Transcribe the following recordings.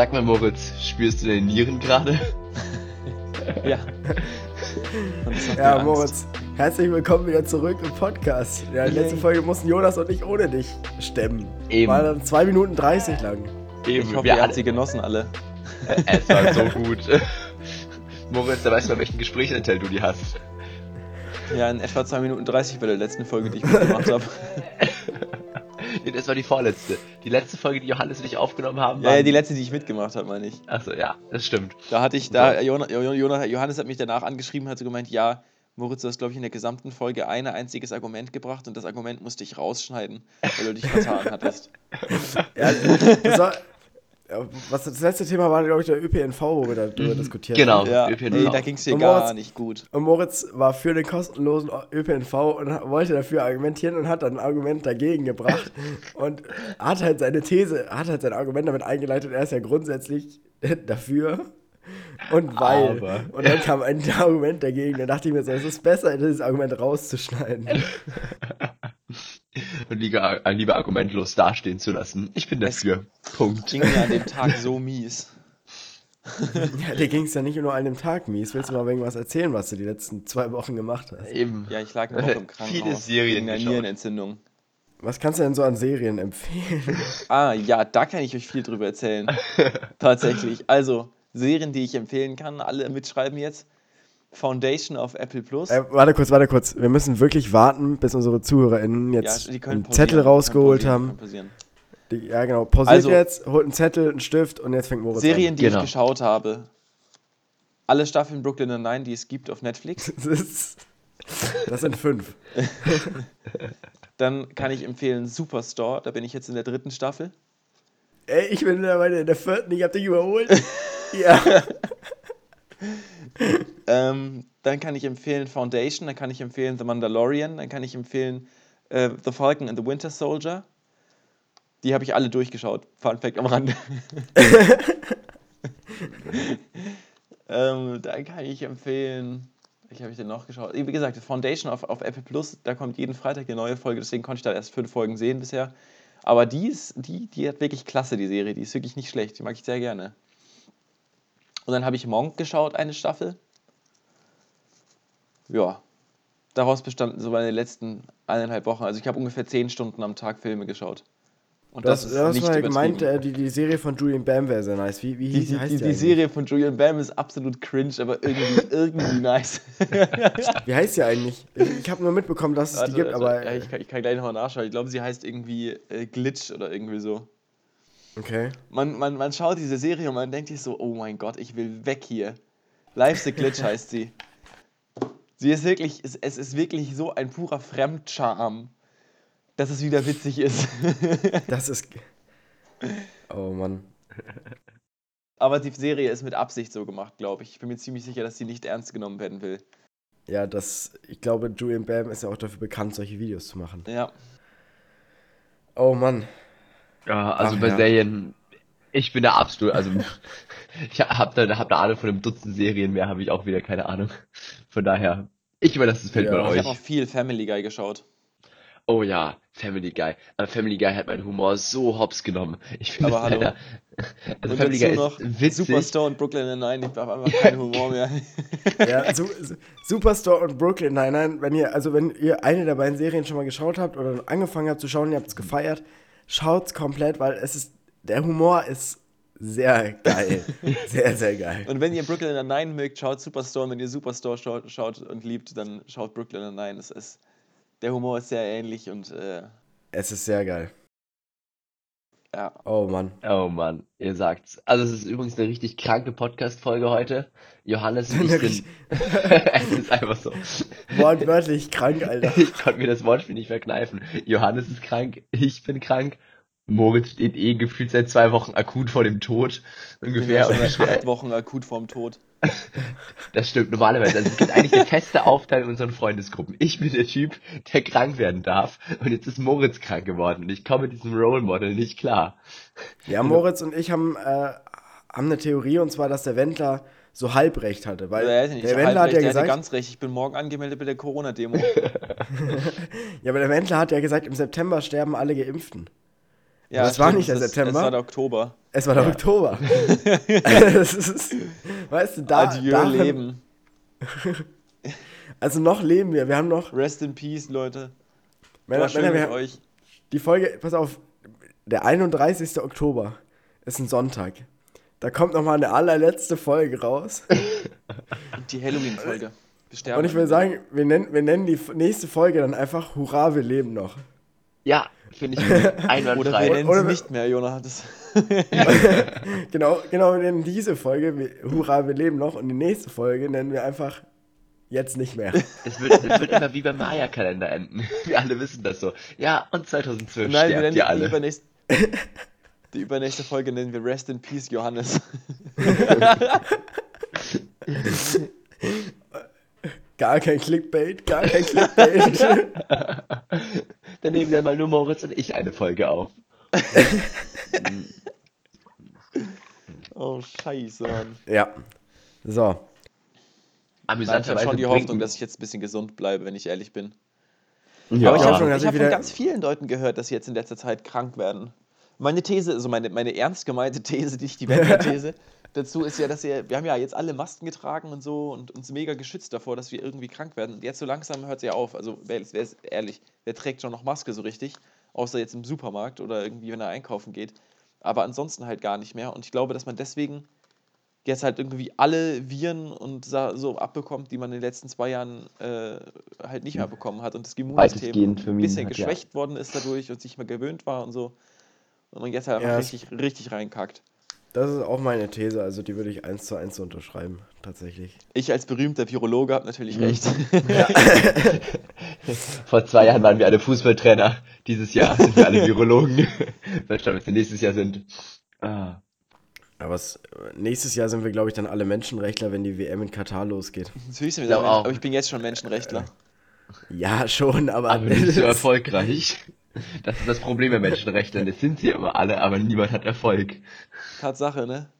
Sag mal, Moritz, spürst du deine Nieren gerade? ja. Ja, Moritz, herzlich willkommen wieder zurück im Podcast. Ja, die letzte Folge mussten Jonas und ich ohne dich stemmen. Eben. War dann 2 Minuten 30 lang. Eben, Ich hoffe, wir ihr habt alle- sie genossen alle. Es war so gut. Moritz, da weißt du, welchen Gesprächsanteil du die hast. Ja, in etwa 2 Minuten 30 bei der letzten Folge, die ich mitgemacht habe. Nee, das war die vorletzte. Die letzte Folge, die Johannes und ich aufgenommen haben, Ja, war. ja, die letzte, die ich mitgemacht habe, meine ich. Achso, ja, das stimmt. Da hatte ich, da, Johannes hat mich danach angeschrieben, hat so gemeint, ja, Moritz, du hast, glaube ich, in der gesamten Folge ein einziges Argument gebracht und das Argument musste ich rausschneiden, weil du dich vertan hattest. Ja, das war, was das letzte Thema war, glaube ich, der ÖPNV, wo wir darüber diskutiert Genau. haben. Ja, ÖPNV. ey, da ging es dir Und gar Moritz- nicht gut. Und Moritz war für den kostenlosen ÖPNV und wollte dafür argumentieren und hat dann ein Argument dagegen gebracht und hat halt seine These, hat halt sein Argument damit eingeleitet, er ist ja grundsätzlich dafür und weil. Aber- Und dann kam ein Argument dagegen, da dachte ich mir so, es ist besser, dieses Argument rauszuschneiden. Und lieber, lieber argumentlos dastehen zu lassen. Ich bin dafür. Punkt. Ging mir an dem Tag so mies. Ja, dir ging es ja nicht nur an dem Tag mies. Willst du mal irgendwas erzählen, was du die letzten zwei Wochen gemacht hast? Eben. Ja, ich lag eine Woche im Viele Krankenhaus Serien wegen. Nierenentzündung. Was kannst du denn so an Serien empfehlen? Ah, ja, da kann ich euch viel drüber erzählen. Tatsächlich. Also, Serien, die ich empfehlen kann, alle mitschreiben jetzt. Foundation auf Apple Plus. Äh, warte kurz, warte kurz. Wir müssen wirklich warten, bis unsere ZuhörerInnen ja, jetzt die können einen Zettel rausgeholt haben. Die, ja, genau. Pausiert Also- jetzt, holt einen Zettel, einen Stift und jetzt fängt Moritz Serien, die Genau. ich geschaut habe. Alle Staffeln Brooklyn Nine-Nine, die es gibt auf Netflix. an. Das, ist, das sind fünf. Dann kann ich empfehlen Superstore, da bin ich jetzt in der dritten Staffel. Ey, ich bin mittlerweile in der vierten, ich hab dich überholt. ja. Ähm, dann kann ich empfehlen Foundation, dann kann ich empfehlen The Mandalorian, dann kann ich empfehlen äh, The Falcon and the Winter Soldier. Die habe ich alle durchgeschaut. Fun Fact am Rande. ähm, dann kann ich empfehlen, welche habe ich denn noch geschaut? Wie gesagt, Foundation auf, auf Apple Plus, da kommt jeden Freitag eine neue Folge, deswegen konnte ich da erst fünf Folgen sehen bisher. Aber die ist, die, die hat wirklich klasse, die Serie, die ist wirklich nicht schlecht, die mag ich sehr gerne. Und dann habe ich Monk geschaut, eine Staffel. Ja, daraus bestanden so meine letzten eineinhalb Wochen. Also ich habe ungefähr zehn Stunden am Tag Filme geschaut. Und Du hast, du hast mal gemeint, übertrieben. äh, die, die Serie von Julian Bam wäre sehr nice. Wie, wie die, hieß, die, heißt die, die, die? Serie von Julian Bam ist absolut cringe, aber irgendwie, irgendwie nice. Wie heißt die eigentlich? Ich, ich habe nur mitbekommen, dass es Warte, die gibt, warte, aber. ja, ich, kann, ich kann gleich nochmal nachschauen. Ich glaube, sie heißt irgendwie äh, Glitch oder irgendwie so. Okay. Man, man, man schaut diese Serie und man denkt sich so, oh mein Gott, ich will weg hier. Life's a Glitch heißt sie. Sie ist wirklich, es, es ist wirklich so ein purer Fremdscham, dass es wieder witzig ist. Das ist. Oh Mann. Aber die Serie ist mit Absicht so gemacht, glaube ich. Ich bin mir ziemlich sicher, dass sie nicht ernst genommen werden will. Ja, das. Ich glaube, Julian Bam ist ja auch dafür bekannt, solche Videos zu machen. Ja. Oh Mann. Ja, also Ach, bei ja. Serien, ich bin da absolut, also ich hab da, hab da Ahnung von einem Dutzend Serien, mehr habe ich auch wieder keine Ahnung. Von daher, ich überlasse das Feld Ja. mal Ich euch. habe auch viel Family Guy geschaut. Oh ja, Family Guy. Aber Family Guy hat meinen Humor so hops genommen. Ich finde hallo. leider, also Und Family Guy noch ist witzig. Superstore und Brooklyn Nine. Ich habe einfach keinen Humor mehr. Ja, Su Su- Superstore und Brooklyn. Nein, nein, wenn ihr, also wenn ihr eine der beiden Serien schon mal geschaut habt oder angefangen habt zu schauen, ihr habt es gefeiert, schaut's komplett, weil es ist, der Humor ist sehr geil. sehr, sehr geil. Und wenn ihr Brooklyn Nine mögt, schaut Superstore. Und wenn ihr Superstore schaut, schaut und liebt, dann schaut Brooklyn Nine. Es ist, der Humor ist sehr ähnlich und äh, Es ist sehr geil. Ja. Oh Mann. Oh Mann, ihr sagt's. Also es ist übrigens eine richtig kranke Podcast-Folge heute. Johannes und ich es ist einfach so. Wortwörtlich krank, Alter. Ich konnte mir das Wortspiel nicht verkneifen. Johannes ist krank, ich bin krank. Moritz steht eh gefühlt seit zwei Wochen akut vor dem Tod. Ungefähr. Ja schwer- acht Wochen akut vorm Tod. Das stimmt normalerweise. Also es gibt eigentlich eine feste Aufteilung in unseren Freundesgruppen. Ich bin der Typ, der krank werden darf. Und jetzt ist Moritz krank geworden. Und ich komme mit diesem Role Model nicht klar. Ja, Moritz und ich haben, äh, haben eine Theorie und zwar, dass der Wendler so halbrecht hatte. Weil ist nicht der Wendler hat ja er gesagt, ganz recht. Ich bin morgen angemeldet bei der Corona-Demo. ja, aber der Wendler hat ja gesagt, im September sterben alle Geimpften. Ja, Das war stimmt, nicht der September. Es war der Oktober. Es war der Ja. Oktober. das ist, weißt du, da. Adieu, daran- Leben. Also noch leben wir. Wir haben noch. Rest in Peace, Leute. Männer, War schön Männer, mit euch. die Folge, pass auf, der 31. Oktober ist ein Sonntag. Da kommt nochmal eine allerletzte Folge raus. Und die Halloween-Folge. Und ich will sagen, wir nennen, wir nennen die nächste Folge dann einfach Hurra, wir leben noch. Ja, finde ich gut. Oder wir einwandfrei. nennen Oder nicht mehr, Jonah. Das Genau, genau, wir nennen diese Folge Hurra, wir leben noch. Und die nächste Folge nennen wir einfach jetzt nicht mehr. Das wird, das wird immer wie beim Maya-Kalender enden. Wir alle wissen das so. Ja, und 2012 Nein, wir nennen ihr die, alle. übernächste, die übernächste Folge nennen wir Rest in Peace, Johannes. Gar kein Clickbait, gar kein Clickbait. Dann nehmen wir mal nur Moritz und ich eine Folge auf. Oh, scheiße, Mann. ja. So. Nein, ich habe schon die Hoffnung, dass ich jetzt ein bisschen gesund bleibe, wenn ich ehrlich bin. Ja, Aber ich habe schon, ich ich hab von ganz vielen Leuten gehört, dass sie jetzt in letzter Zeit krank werden. Meine These, also meine, meine ernst gemeinte These, nicht die Wendler-These, dazu ist ja, dass wir, wir haben ja jetzt alle Masken getragen und so und uns mega geschützt davor, dass wir irgendwie krank werden. Und jetzt so langsam hört es ja auf. Also, wer, wer ist ehrlich, wer trägt schon noch Maske so richtig? Außer jetzt im Supermarkt oder irgendwie, wenn er einkaufen geht. Aber ansonsten halt gar nicht mehr. Und ich glaube, dass man deswegen jetzt halt irgendwie alle Viren und so abbekommt, die man in den letzten zwei Jahren äh, halt nicht mehr bekommen hat und das Immunsystem ein bisschen hat, ja. geschwächt worden ist dadurch und sich mal gewöhnt war und so. Und man jetzt halt einfach Ja, richtig, richtig reinkackt. Das ist auch meine These, also die würde ich eins zu eins unterschreiben, tatsächlich. Ich als berühmter Virologe habe natürlich Mhm. recht. Vor zwei Jahren waren wir alle Fußballtrainer. Dieses Jahr sind wir alle Virologen. Mal schauen, was wir nächstes Jahr sind. Ah. Aber es, nächstes Jahr sind wir, glaube ich, dann alle Menschenrechtler, wenn die WM in Katar losgeht. Natürlich sind wir glaub da Mensch, auch. aber ich bin jetzt schon Menschenrechtler. Ja, schon, aber. Aber nicht so erfolgreich. Das ist das Problem bei Menschenrechtlern. Das sind sie immer alle, aber niemand hat Erfolg. Tatsache, ne?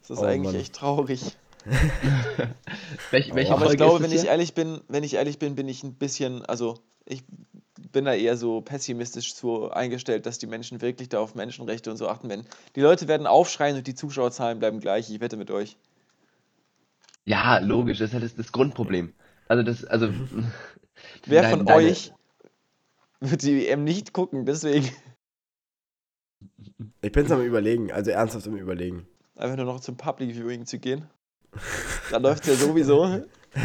Das ist Oh, eigentlich Mann. echt traurig. Welch, welche Aber ich glaube, wenn ich ehrlich bin, wenn ich ehrlich bin, bin ich ein bisschen, also ich bin da eher so pessimistisch zu eingestellt, dass die Menschen wirklich da auf Menschenrechte und so achten werden. Die Leute werden aufschreien und die Zuschauerzahlen bleiben gleich. Ich wette mit euch. Ja, logisch, das ist halt das, das Grundproblem. Also das, also. Wer Dein- von deine- euch wird die WM nicht gucken? Deswegen Ich bin's am überlegen, also ernsthaft am überlegen. einfach nur noch zum Public Viewing zu gehen. Da läuft es ja sowieso.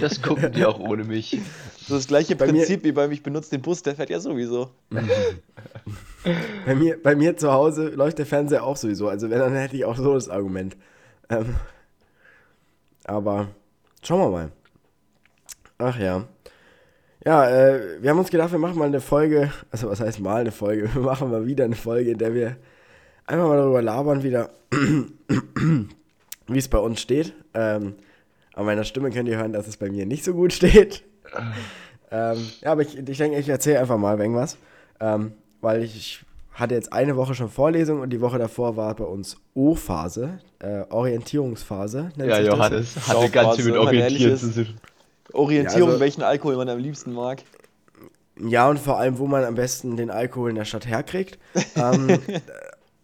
Das gucken die auch ohne mich. So das gleiche Bei mir- Prinzip wie beim Ich benutze den Bus, der fährt ja sowieso. Bei mir, bei mir zu Hause läuft der Fernseher auch sowieso, also wenn, dann hätte ich auch so das Argument. Ähm, aber schauen wir mal. Ach ja. Ja, äh, wir haben uns gedacht, wir machen mal eine Folge, also was heißt mal eine Folge, wir machen mal wieder eine Folge, in der wir einfach mal darüber labern wieder, wie es bei uns steht. Ähm, an meiner Stimme könnt ihr hören, dass es bei mir nicht so gut steht. ähm, ja, aber ich, ich denke, ich erzähle einfach mal irgendwas. Ähm, weil ich, ich hatte jetzt eine Woche schon Vorlesung und die Woche davor war bei uns O-Phase, äh, Orientierungsphase. nennt Ja, sich das. Johannes hatte ganz viel mit ehrlich zu tun. Orientierung, Ja, also- welchen Alkohol man am liebsten mag. Ja, und vor allem, wo man am besten den Alkohol in der Stadt herkriegt. ähm,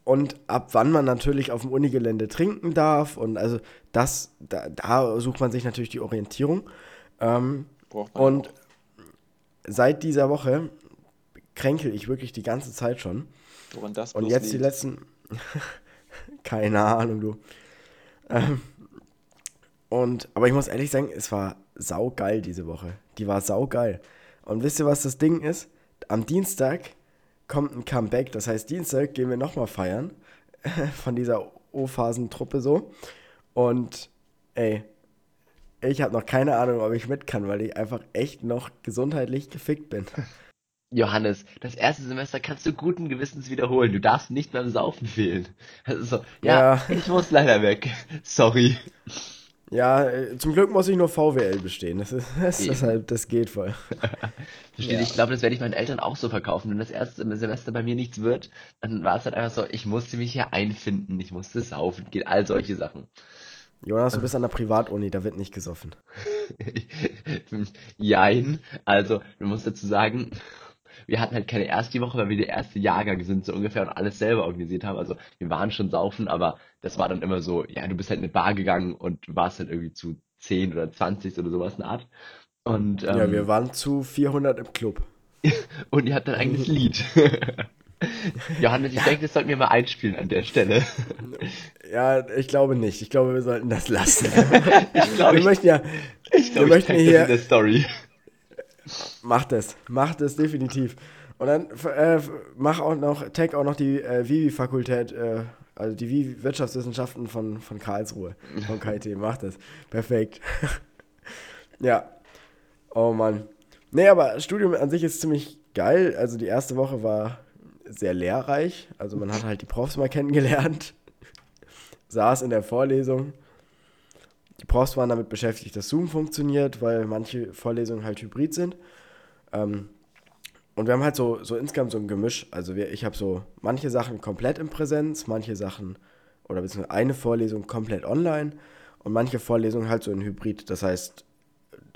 und ab wann man natürlich auf dem Unigelände trinken darf. Und also das, da, da sucht man sich natürlich die Orientierung. Ähm, Braucht man und auch. seit dieser Woche kränkel ich wirklich die ganze Zeit schon. Woran das Und jetzt die liegt. letzten. Keine Ahnung, du. Ähm, und, aber ich muss ehrlich sagen, es war saugeil diese Woche. Die war saugeil. Und wisst ihr, was das Ding ist? Am Dienstag kommt ein Comeback. Das heißt, Dienstag gehen wir nochmal feiern. Von dieser O-Phasentruppe so. Und, ey, ich habe noch keine Ahnung, ob ich mit kann, weil ich einfach echt noch gesundheitlich gefickt bin. Johannes, das erste Semester kannst du guten Gewissens wiederholen. Du darfst nicht beim Saufen fehlen. Das ist so, ja, Ja. ich muss leider weg. Sorry. Ja, äh, zum Glück muss ich nur VWL bestehen. Das ist, das, Eben. deshalb, das geht voll. Versteht, Ja. ich glaube, das werde ich meinen Eltern auch so verkaufen. Wenn das erste Semester bei mir nichts wird, dann war es halt einfach so, ich musste mich hier einfinden, ich musste saufen, geht all solche Sachen. Jonas, du bist an der Privatuni, da wird nicht gesoffen. Jein, also, man muss dazu sagen, wir hatten halt keine erste Woche, weil wir der erste Jahrgang sind, so ungefähr, und alles selber organisiert haben. Also wir waren schon saufen, aber das war dann immer so, ja, du bist halt in eine Bar gegangen und warst halt irgendwie zu 10 oder 20 oder sowas in der Art. Und, ähm, Ja, wir waren zu 400 im Club. und ihr habt ein eigenes Lied. Johannes, ich denke, das sollten wir mal einspielen an der Stelle. Ja, ich glaube nicht. Ich glaube, wir sollten das lassen. Ich glaube, wir ich, möchten ja, ich, glaub, wir möchten tag das hier- in der Story. Macht es, macht es definitiv. Und dann äh, mach auch noch, tag auch noch die äh, Vivi-Fakultät, äh, also die Vivi Wirtschaftswissenschaften von, von Karlsruhe, vom KIT, macht es. Perfekt. ja. Oh Mann. Nee, aber Studium an sich ist ziemlich geil. Also die erste Woche war sehr lehrreich. Also man hat halt die Profs mal kennengelernt, saß in der Vorlesung. Die Profs waren damit beschäftigt, dass Zoom funktioniert, weil manche Vorlesungen halt hybrid sind. Ähm, und wir haben halt so, so insgesamt so ein Gemisch. Also wir, ich habe so manche Sachen komplett in Präsenz, manche Sachen oder beziehungsweise eine Vorlesung komplett online und manche Vorlesungen halt so in Hybrid. Das heißt,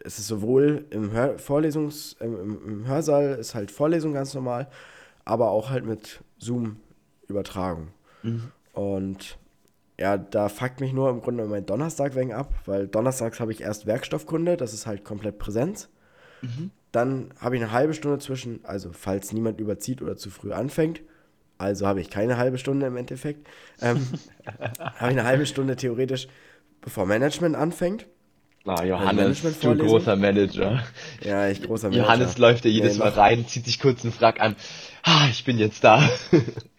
es ist sowohl im Hör Vorlesungs-, im, im, Hörsaal ist halt Vorlesung ganz normal, aber auch halt mit Zoom-Übertragung. Und ja, da fuckt mich nur im Grunde mein Donnerstag wegen ab, weil donnerstags habe ich erst Werkstoffkunde, das ist halt komplett Präsenz. Dann habe ich eine halbe Stunde zwischen, also falls niemand überzieht oder zu früh anfängt, also habe ich keine halbe Stunde im Endeffekt, ähm, habe ich eine halbe Stunde theoretisch, bevor Management anfängt. Ah, Johannes, du großer Manager. Ja, ich großer Manager. Johannes läuft ja jedes Nee, Mal rein, zieht sich kurz einen Frack an. Ah, ich bin jetzt da.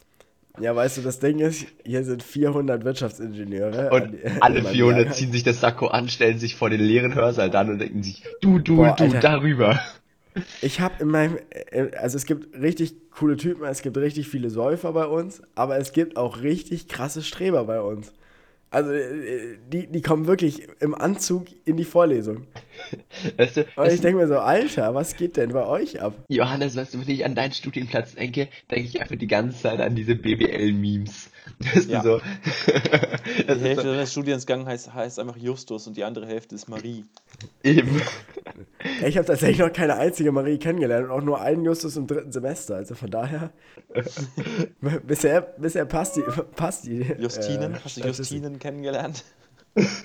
Ja, weißt du, das Ding ist, hier sind 400 Wirtschaftsingenieure. Und alle meinem 400 Jahrgang. ziehen sich das Sakko an, stellen sich vor den leeren Hörsaal dann und denken sich, du, du, Boah, du, Alter. darüber. Ich habe in meinem, äh, also es gibt richtig coole Typen, es gibt richtig viele Säufer bei uns, aber es gibt auch richtig krasse Streber bei uns. Also äh, die, die kommen wirklich im Anzug in die Vorlesung. Weißt du, Und ich denke mir so, Alter, was geht denn bei euch ab? Johannes, weißt du, wenn ich an deinen Studienplatz denke, denke ich einfach die ganze Zeit an diese BWL-Memes. Weißt Ja. du so? Die das ist Hälfte so, des Studiengangs heißt, heißt einfach Justus und die andere Hälfte ist Marie. eben. Ich habe tatsächlich noch keine einzige Marie kennengelernt und auch nur einen Justus im dritten Semester. Also von daher, bisher, bisher passt die, passt die. Justinen? äh, Hast du. Justinen kennengelernt?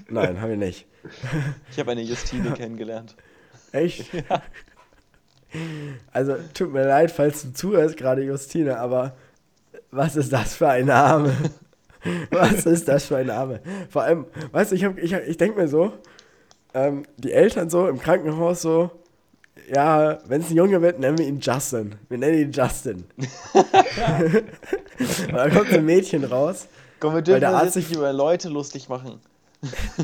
Nein, habe ich nicht. Ich habe eine Justine kennengelernt. Echt? Also, tut mir leid, falls du zuhörst, gerade Justine, aber was ist das für ein Name? Was ist das für ein Name? Vor allem, weißt du, ich, hab- ich, ich denke mir so, ähm, die Eltern so im Krankenhaus so, ja, wenn es ein Junge wird, nennen wir ihn Justin. Wir nennen ihn Justin. Und dann kommt ein Mädchen raus. Komm, wir Weil dürfen der uns Arzt nicht über Leute lustig machen.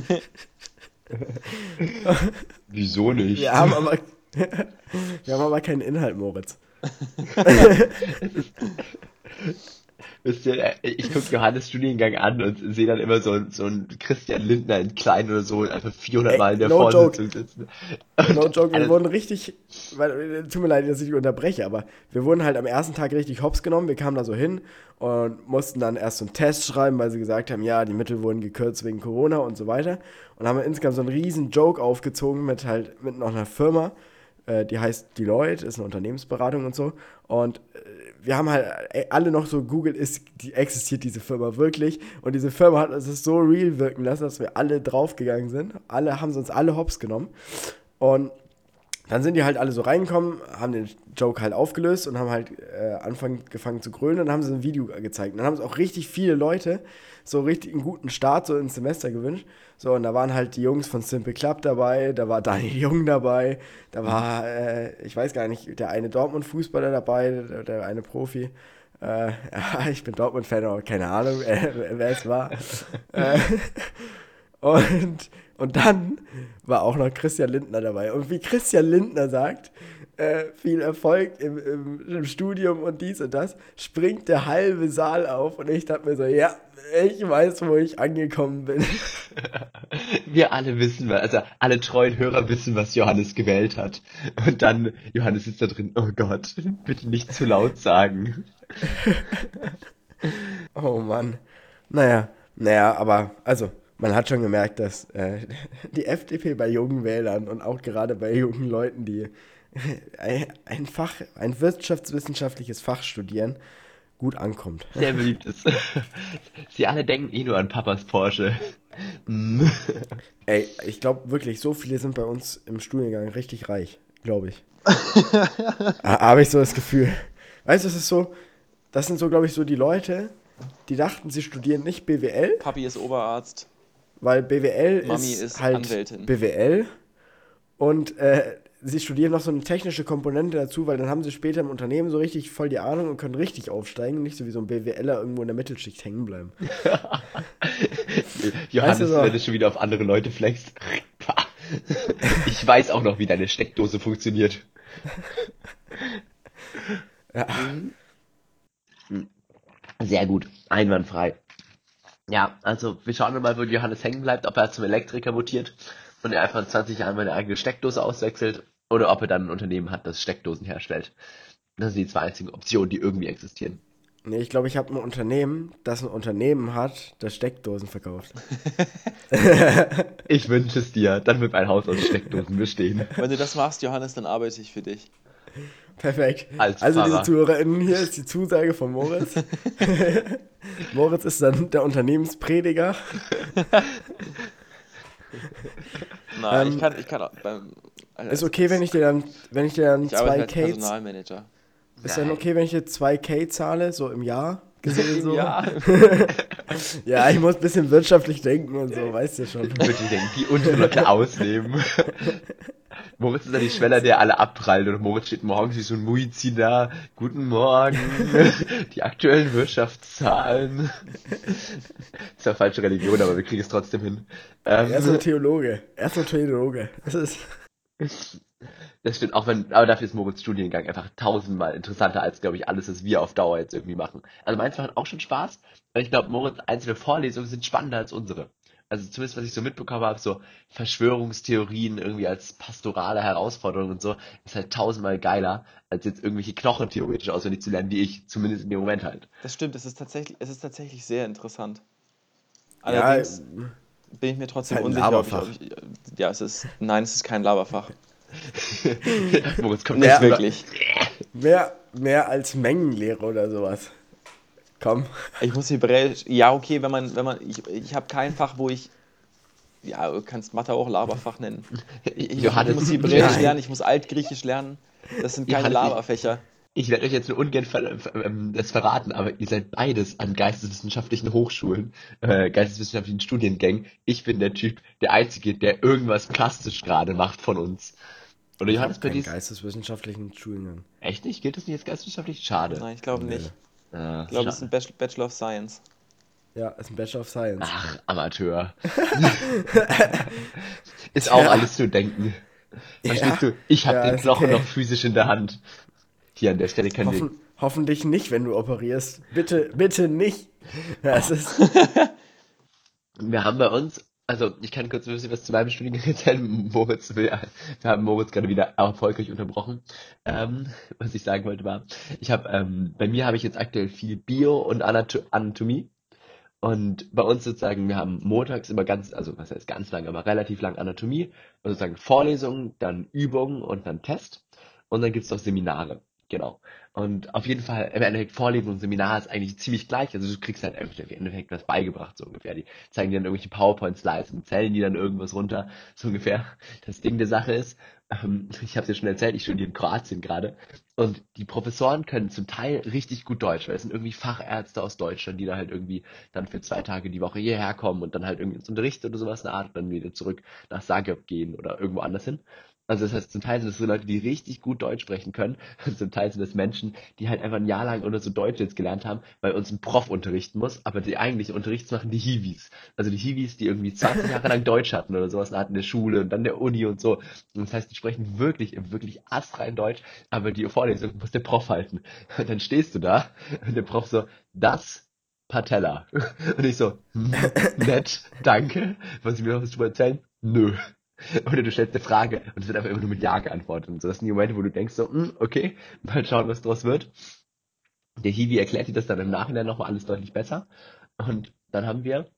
Wieso nicht? Wir haben aber, wir haben aber keinen Inhalt, Moritz. Wisst ihr, äh, ich gucke Johannes Studiengang an und sehe dann immer so, so einen Christian Lindner in klein oder so und einfach 400 Ey, Mal in der no Vorsitzung sitzen. No joke, wir wurden richtig, weil, äh, tut mir leid, dass ich unterbreche, aber wir wurden halt am ersten Tag richtig hops genommen. Wir kamen da so hin und mussten dann erst so einen Test schreiben, weil sie gesagt haben, ja, die Mittel wurden gekürzt wegen Corona und so weiter. Und haben wir insgesamt so einen riesen Joke aufgezogen mit halt, mit noch einer Firma, äh, die heißt Deloitte, ist eine Unternehmensberatung und so. Und äh, wir haben halt äh, alle noch so, Google ist, die, existiert diese Firma wirklich. Und diese Firma hat uns das so real wirken lassen, dass wir alle draufgegangen sind. Alle haben sie uns alle hops genommen. Und dann sind die halt alle so reingekommen, haben den Joke halt aufgelöst und haben halt äh, angefangen zu grölen und dann haben sie ein Video gezeigt. Und dann haben es auch richtig viele Leute so richtig einen guten Start so ins Semester gewünscht. So, und da waren halt die Jungs von Simple Club dabei, da war Daniel Jung dabei, da war, äh, ich weiß gar nicht, der eine Dortmund-Fußballer dabei, der, der eine Profi. Äh, ich bin Dortmund-Fan, aber keine Ahnung, äh, wer es war. äh, und, und dann war auch noch Christian Lindner dabei. Und wie Christian Lindner sagt, äh, viel Erfolg im, im, im Studium und dies und das, springt der halbe Saal auf und ich dachte mir so, ja, ich weiß, wo ich angekommen bin. Wir alle wissen, also alle treuen Hörer wissen, was Johannes gewählt hat. Und dann, Johannes ist da drin, oh Gott, bitte nicht zu laut sagen. Oh Mann. Naja, naja, aber also, man hat schon gemerkt, dass äh, die FDP bei jungen Wählern und auch gerade bei jungen Leuten, die ein Fach, ein wirtschaftswissenschaftliches Fach studieren, gut ankommt. Sehr beliebt ist. Sie alle denken eh nur an Papas Porsche. Mm. Ey, ich glaube wirklich, so viele sind bei uns im Studiengang richtig reich, glaube ich. Habe ich so das Gefühl. Weißt du, es ist so, das sind so, glaube ich, so die Leute, die dachten, sie studieren nicht BWL, Papi ist Oberarzt. weil BWL Mami ist, ist halt Anwältin. BWL und äh, sie studieren noch so eine technische Komponente dazu, weil dann haben sie später im Unternehmen so richtig voll die Ahnung und können richtig aufsteigen, nicht so wie so ein BWLer irgendwo in der Mittelschicht hängen bleiben. Johannes, Weißt du wenn du schon wieder auf andere Leute flexst. Ich weiß auch noch, wie deine Steckdose funktioniert. Ja. Sehr gut, einwandfrei. Ja, also wir schauen mal, wo Johannes hängen bleibt, ob er zum Elektriker mutiert und er einfach in 20 Jahren meine eigene Steckdose auswechselt oder ob er dann ein Unternehmen hat, das Steckdosen herstellt. Das sind die zwei einzigen Optionen, die irgendwie existieren. Nee, ich glaube, ich habe ein Unternehmen, das ein Unternehmen hat, das Steckdosen verkauft. Ich wünsche es dir, dann wird mein Haus aus Steckdosen bestehen. Wenn du das machst, Johannes, dann arbeite ich für dich. Perfekt. Als also, Pfarrer. liebe ZuhörerInnen, hier ist die Zusage von Moritz. Moritz ist dann der Unternehmensprediger. Nein, Ähm, ich kann, ich kann auch beim. also Ist okay, wenn ich dir dann, wenn ich dir dann ich arbeite zwei als K. Personalmanager. Ist dann okay, wenn ich dir zwei K zahle, so im Jahr? Gesehen so? Ja, Ja, ich muss ein bisschen wirtschaftlich denken und so, weißt du schon. Würde ich denken, die Leute ausnehmen. Moritz ist dann die Schweller, der alle abprallt und Moritz steht morgens wie so ein Muizin da. Guten Morgen. Die aktuellen Wirtschaftszahlen. ist ja falsche Religion, aber wir kriegen es trotzdem hin. Ähm, Er ist ein Theologe. Er ist ein Theologe. Das ist. Das stimmt, auch wenn, aber dafür ist Moritz Studiengang einfach tausendmal interessanter als, glaube ich, alles, was wir auf Dauer jetzt irgendwie machen. Also meins macht auch schon Spaß, aber ich glaube, Moritz einzelne Vorlesungen sind spannender als unsere. Also zumindest, was ich so mitbekommen habe, so Verschwörungstheorien irgendwie als pastorale Herausforderung und so, ist halt tausendmal geiler, als jetzt irgendwelche Knochen theoretisch auswendig zu lernen, die ich zumindest in dem Moment halt. das stimmt. Es ist tatsächlich, es ist tatsächlich sehr interessant. Ja, Allerdings bin ich mir trotzdem halt unsicher, ob ich, ob ich, Ja, es ist. Nein, es ist kein Laberfach. Moritz kommt wieder- wirklich. mehr, mehr als Mengenlehre oder sowas. Komm. Ich muss Hebräisch. Ja, okay, wenn man, wenn man. Ich, ich habe kein Fach, wo ich. Ja, du kannst Mathe auch Laberfach nennen. Ich, ich muss Hebräisch Nein. lernen, ich muss Altgriechisch lernen. Das sind keine Johannes, Laberfächer. Ich werde euch jetzt nur ungern ver ver ähm, das verraten, aber ihr seid beides an geisteswissenschaftlichen Hochschulen, äh, geisteswissenschaftlichen Studiengängen. Ich bin der Typ, der Einzige, der irgendwas plastisch gerade macht von uns. Oder Johannes, bei keinen dir ist- geisteswissenschaftlichen Studiengang. Echt nicht? Gilt das nicht als geisteswissenschaftlich? Schade. Nein, ich glaube Nee. nicht. Äh, Ich glaube, es ist ein Bachelor, of Science. Ja, ist ein Bachelor of Science. Ach, Amateur. ist auch Ja. alles zu denken. Verstehst Ja. du? Ich habe Ja, den Knochen okay. noch physisch in der Hand. Hier an der Stelle kann ich. Hoffen, hoffentlich nicht, wenn du operierst. Bitte, bitte nicht. Ja, es ist, Wir haben bei uns, also ich kann kurz ein bisschen was zu meinem Studiengang erzählen. Moritz will, wir haben Moritz gerade wieder erfolgreich unterbrochen. Ähm, was ich sagen wollte war, ich habe, ähm, bei mir habe ich jetzt aktuell viel Bio und Anato Anatomie. Und bei uns sozusagen, wir haben montags immer ganz, also was heißt ganz lang, aber relativ lang Anatomie, und sozusagen Vorlesungen, dann Übungen und dann Test. Und dann gibt's noch Seminare. Genau. Und auf jeden Fall, im Endeffekt, Vorlesung und Seminar ist eigentlich ziemlich gleich. Also du kriegst halt im Endeffekt was beigebracht, so ungefähr. Die zeigen dir dann irgendwelche PowerPoint-Slides und zählen die dann irgendwas runter, so ungefähr. Das Ding der Sache ist, ähm, ich habe es ja schon erzählt, ich studiere in Kroatien gerade. Und die Professoren können zum Teil richtig gut Deutsch, weil es sind irgendwie Fachärzte aus Deutschland, die da halt irgendwie dann für zwei Tage die Woche hierher kommen und dann halt irgendwie ins Unterricht oder sowas eine Art und dann wieder zurück nach Zagreb gehen oder irgendwo anders hin. Also das heißt, zum Teil sind es so Leute, die richtig gut Deutsch sprechen können. Und zum Teil sind es Menschen, die halt einfach ein Jahr lang oder so Deutsch jetzt gelernt haben, weil uns ein Prof unterrichten muss, aber die eigentliche Unterrichts machen die Hiwis. Also die Hiwis, die irgendwie 20 Jahre lang Deutsch hatten oder sowas, hatten in der Schule und dann der Uni und so. Und das heißt, die sprechen wirklich, wirklich astrein Deutsch, aber die Vorlesung muss der Prof halten. Und dann stehst du da und der Prof so, das Patella. Und ich so, hm, nett, danke. Was Sie mir noch was drüber erzählen? Nö. Oder du stellst eine Frage und es wird einfach immer nur mit Ja geantwortet. Und so, das sind die Momente, wo du denkst so, hm, okay, mal schauen, was draus wird. Der Hiwi erklärt dir das dann im Nachhinein nochmal alles deutlich besser. Und dann haben wir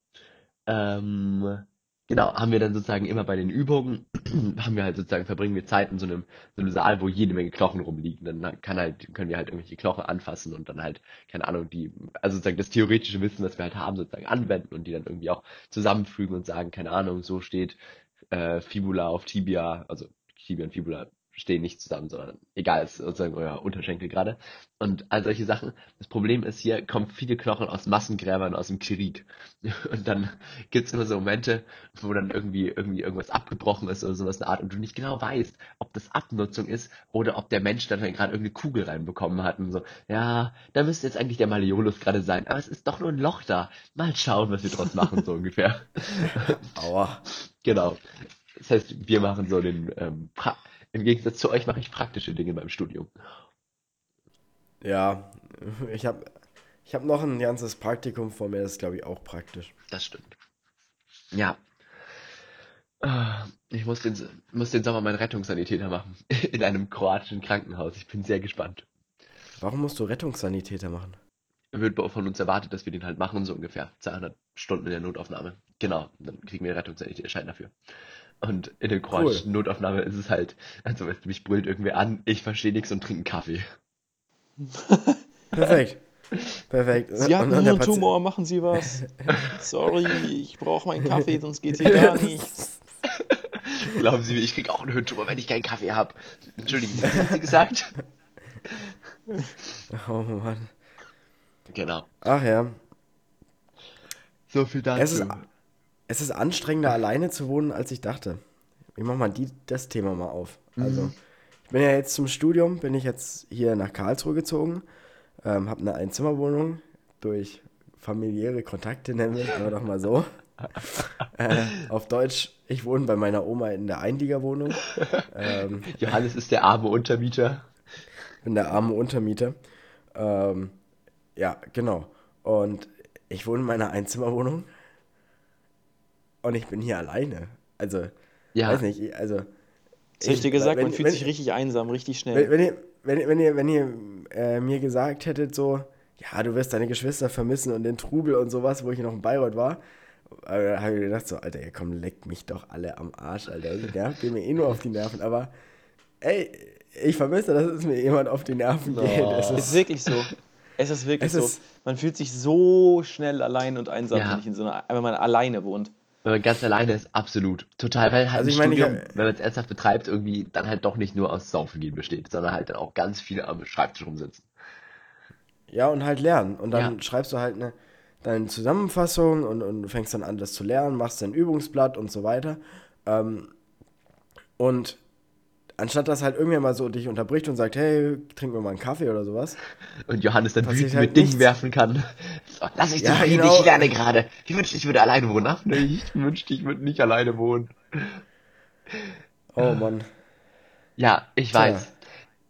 ähm, Genau, haben wir dann sozusagen immer bei den Übungen, haben wir halt sozusagen, verbringen wir Zeit in so einem, so einem Saal, wo jede Menge Knochen rumliegen. Dann kann halt, können wir halt irgendwelche Knochen anfassen und dann halt, keine Ahnung, die, also sozusagen das theoretische Wissen, was wir halt haben, sozusagen anwenden und die dann irgendwie auch zusammenfügen und sagen, keine Ahnung, so steht äh, Fibula auf Tibia, also Tibia und Fibula stehen nicht zusammen, sondern egal, ist sozusagen euer Unterschenkel gerade. Und all solche Sachen. Das Problem ist, hier kommen viele Knochen aus Massengräbern aus dem Krieg. Und dann gibt's immer so Momente, wo dann irgendwie, irgendwie irgendwas abgebrochen ist oder sowas in der Art und du nicht genau weißt, ob das Abnutzung ist oder ob der Mensch dann halt gerade irgendeine Kugel reinbekommen hat und so, ja, da müsste jetzt eigentlich der Malleolus gerade sein, aber es ist doch nur ein Loch da. Mal schauen, was wir draus machen, so ungefähr. Aua. Genau. Das heißt, wir machen so den, ähm, pra im Gegensatz zu euch mache ich praktische Dinge beim Studium. Ja, ich habe ich hab noch ein ganzes Praktikum vor mir, das ist, glaube ich, auch praktisch. Das stimmt. Ja. Ah, Ich muss den, muss den Sommer meinen Rettungssanitäter machen. In einem kroatischen Krankenhaus. Ich bin sehr gespannt. Warum musst du Rettungssanitäter machen? Wird von uns erwartet, dass wir den halt machen, so ungefähr 200 Stunden in der Notaufnahme. Genau, dann kriegen wir einen Rettungssanitäterschein dafür. Und in der kroatischen Notaufnahme ist es halt, also weißt du, mich brüllt irgendwer an, ich verstehe nichts und trinke einen Kaffee. Perfekt. Perfekt. Sie der einen Tumor, machen Sie was. Sorry, ich brauche meinen Kaffee, sonst geht's hier gar nicht. Glauben Sie mir, ich krieg auch einen Hirntumor, wenn ich keinen Kaffee habe. Entschuldigen Sie, was haben Sie gesagt? Oh Mann. Genau. Ach ja. So viel dazu. Es ist, es ist anstrengender, alleine zu wohnen, als ich dachte. Ich mach mal die, das Thema mal auf. Also, ich bin ja jetzt zum Studium, bin ich jetzt hier nach Karlsruhe gezogen, ähm, habe eine Einzimmerwohnung durch familiäre Kontakte, nennen wir es doch mal so. äh, auf Deutsch, ich wohne bei meiner Oma in der Einliegerwohnung. Ähm, Johannes ist der arme Untermieter. bin der arme Untermieter. Ähm, ja, genau. Und ich wohne in meiner Einzimmerwohnung und ich bin hier alleine. Also, Ja. weiß nicht, ich- also. Das ich dir gesagt, wenn- man fühlt wenn- sich richtig einsam, richtig schnell. Wenn, wenn ihr, wenn, wenn ihr, wenn ihr äh, mir gesagt hättet, so, ja, du wirst deine Geschwister vermissen und den Trubel und sowas, wo ich noch in Bayreuth war, äh, habe ich gedacht, so, Alter, komm, leck mich doch alle am Arsch, Alter. Das nervt mir eh nur auf die Nerven. Aber, ey, ich vermisse, dass es mir jemand auf die Nerven geht. Es ist ist, wirklich so. Es ist wirklich Es so. ist- Man fühlt sich so schnell allein und einsam, Ja. wenn, ich in so einer, wenn man alleine wohnt. Wenn man ganz alleine ist, absolut. Total, weil halt Also ich meine, ich Studium, wenn man es ernsthaft betreibt, irgendwie dann halt doch nicht nur aus Saufen gehen besteht, sondern halt dann auch ganz viel am Schreibtisch rumsitzen. ja, und halt lernen. Und dann Ja. schreibst du halt eine, deine Zusammenfassung und, und fängst dann an, das zu lernen, machst dein Übungsblatt und so weiter. Ähm, und anstatt dass halt irgendwer mal so dich unterbricht und sagt, hey, trink mir mal einen Kaffee oder sowas, Und Johannes dann wütend halt mit Dingen nichts. werfen kann. So, lass ich Ja, zufrieden, genau. ich lerne gerade. Ich wünschte, ich würde alleine wohnen. Ach nee, ich wünschte, ich würde nicht alleine wohnen. oh Mann. Ja, ich Tja. weiß.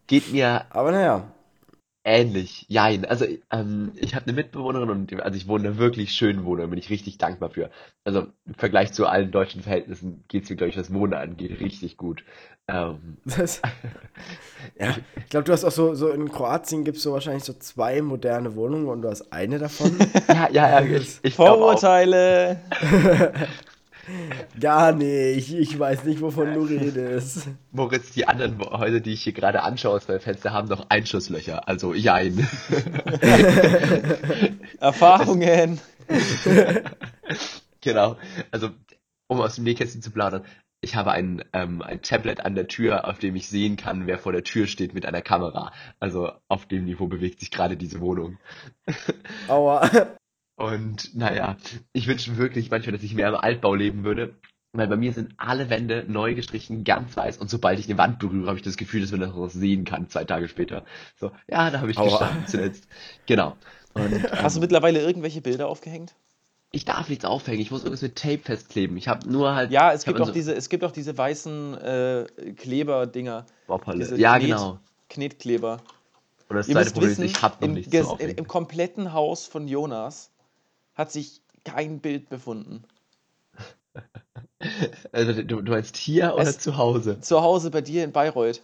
Geht mir Aber naja, ähnlich. Jein. Also, ähm, ich habe eine Mitbewohnerin und also ich wohne wirklich schönen Wohnung, bin ich richtig dankbar für. Also im Vergleich zu allen deutschen Verhältnissen geht's mir, glaube ich, was Wohnen angeht, richtig gut. Ähm, das, ja, ich glaube, du hast auch so, so in Kroatien gibt es so wahrscheinlich so zwei moderne Wohnungen und du hast eine davon. ja, ja, ja, ich, ich. Vorurteile! Gar nicht, ich weiß nicht, wovon du redest. Moritz, die anderen Häuser, die ich hier gerade anschaue aus meinem Fenster, haben noch Einschusslöcher. Also, jein. Erfahrungen! Genau. Also, um aus dem Nähkästchen zu plaudern. Ich habe ein, ähm, ein Tablet an der Tür, auf dem ich sehen kann, wer vor der Tür steht mit einer Kamera. Also auf dem Niveau bewegt sich gerade diese Wohnung. Aua. Und naja, ich wünsche wirklich manchmal, dass ich mehr im Altbau leben würde. Weil bei mir sind alle Wände neu gestrichen, ganz weiß. Und sobald ich eine Wand berühre, habe ich das Gefühl, dass man das sehen kann, zwei Tage später. So, ja, da habe ich Aua. gestanden zuletzt. Genau. Und Hast du ähm, mittlerweile irgendwelche Bilder aufgehängt? ich darf nichts aufhängen. Ich muss irgendwas mit Tape festkleben. Ich habe nur halt. Ja, es gibt auch so- diese, es gibt auch diese weißen äh, Kleber-Dinger. Ja, Knet- genau. Knetkleber. Und das Ihr zweite müsst Problem wissen, ist, ich habe noch im, nichts im kompletten Haus von Jonas hat sich kein Bild befunden. Also, du, du meinst hier oder Es- zu Hause? Zu Hause bei dir in Bayreuth.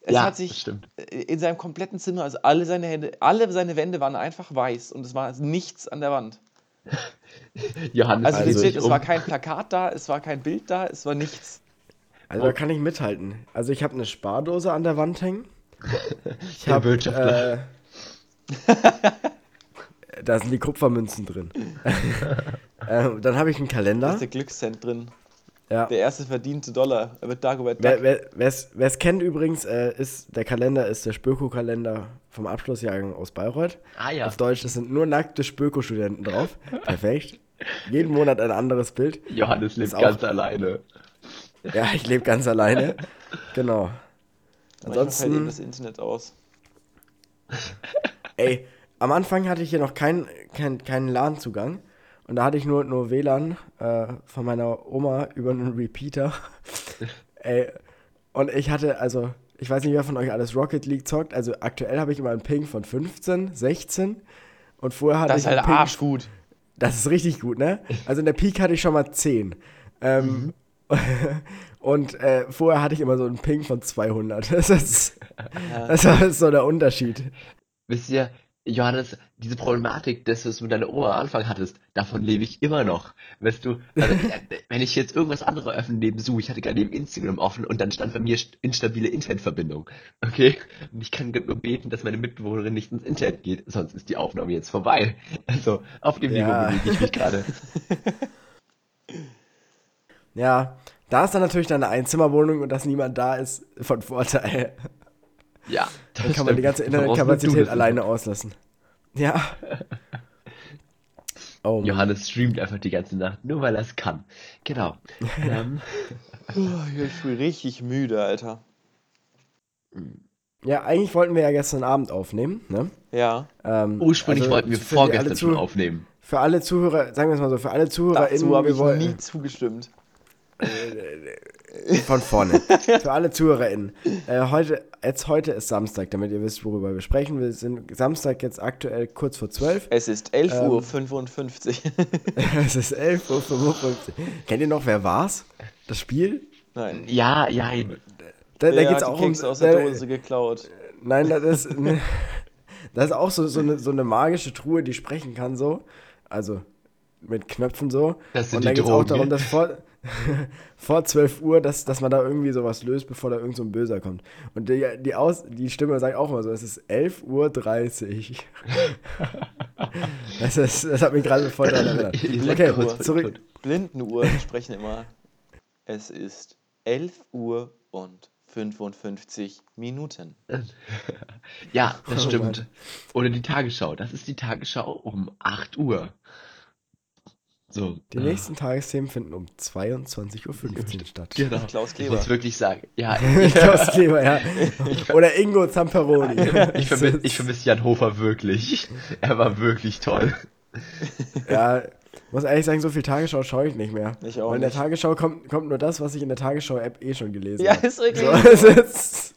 Es ja, hat sich stimmt. in seinem kompletten Zimmer, also alle seine Hände, alle seine Wände waren einfach weiß und es war nichts an der Wand. Johannes Also, Also, also es sich war um. kein Plakat da, es war kein Bild da, es war nichts. Also da kann ich mithalten. Also ich habe eine Spardose an der Wand hängen. Ich habe Wirtschaftler. äh, da sind die Kupfermünzen drin. äh, dann habe ich einen Da Kalender. ist der Glückscent drin. Ja. Der erste verdiente Dollar. Er wird Dagobert Wer Duck. wer es kennt übrigens, äh, ist der Kalender ist der Spöko-Kalender vom Abschlussjahrgang aus Bayreuth. Ah ja. Auf Deutsch, es sind nur nackte Spöko-Studenten drauf. Perfekt. Jeden Monat ein anderes Bild. Johannes lebt auch- ganz alleine. Ja, ich lebe ganz alleine. Genau. Manchmal fällt ihm Ansonsten, das Internet aus. ey, am Anfang hatte ich hier noch keinen kein, keinen LAN-Zugang. Und da hatte ich nur, nur WLAN äh, von meiner Oma über einen Repeater. ey, und ich hatte, also, ich weiß nicht, wer von euch alles Rocket League zockt. Also aktuell habe ich immer einen Ping von 15, 16. Und vorher hatte Das ich ist halt Ping arschgut. Das ist richtig gut, ne? Also in der Peak hatte ich schon mal 10. Ähm, und äh, vorher hatte ich immer so einen Ping von 200. Das ist, das ist so der Unterschied. Wisst ihr, Johannes, diese Problematik, dass du es mit deiner Oma am Anfang hattest, davon lebe ich immer noch. Weißt du, also, äh, wenn ich jetzt irgendwas anderes öffne neben Zoom, ich hatte gerade eben Instagram offen und dann stand bei mir st- instabile Internetverbindung. Okay? Und ich kann nur beten, dass meine Mitbewohnerin nicht ins Internet geht, sonst ist die Aufnahme jetzt vorbei. Also, auf dem Ja. Niveau bewege ich mich gerade. Ja, da ist dann natürlich dann eine Einzimmerwohnung und dass niemand da ist, von Vorteil. Ja. das Dann kann man die stimmt. ganze Internetkapazität alleine auslassen. Ja. Oh. Johannes streamt einfach die ganze Nacht, nur weil er es kann. Genau. ähm, Oh, ich bin richtig müde, Alter. Ja, eigentlich wollten wir ja gestern Abend aufnehmen, ne? Ja. Ähm, ursprünglich also wollten wir vorgestern schon aufnehmen. Für alle Zuhörer, sagen wir es mal so, für alle ZuhörerInnen, Dazu habe wir ich wollen- nie zugestimmt. Von vorne. Für alle ZuhörerInnen. Äh, heute, jetzt heute ist Samstag, damit ihr wisst, worüber wir sprechen. Wir sind Samstag jetzt aktuell kurz vor 12. Es ist Ähm. 11.55 Uhr. es ist 11.55 Uhr. Kennt ihr noch, wer war's? Das Spiel? Nein. Ja, ja, Da, da Wer geht's hat auch die um. Kekse aus der Dose geklaut. Nein, das ist, ne, das ist auch so, so, eine, so eine magische Truhe, die sprechen kann, so. Also mit Knöpfen so. Das sind Und die da geht es auch darum, dass vor, vor 12 Uhr, dass, dass man da irgendwie sowas löst, bevor da irgend so ein Böser kommt. Und die, die, Aus, die Stimme sagt auch immer so, es ist 11.30 Uhr. das, ist, das hat mich gerade voll daran erinnert. Okay, Uhr. zurück. Blindenuhren sprechen immer. Es ist 11 Uhr und 55 Minuten. Ja, das Oh stimmt. Oder die Tagesschau. Das ist die Tagesschau um 8 Uhr. So. Die nächsten Tagesthemen finden um 22.15 Uhr statt. Genau. Klaus Ich Kleber. muss wirklich sagen, ja, Klaus Kleber, ja. Oder Ingo Zamperoni. ich vermisse ich vermiss Jan Hofer wirklich. Er war wirklich toll. Ja, muss ehrlich sagen, so viel Tagesschau schaue ich nicht mehr. Ich auch Weil in der nicht. Tagesschau kommt, kommt nur das, was ich in der Tagesschau-App eh schon gelesen Ja, habe. ist wirklich. So, ist,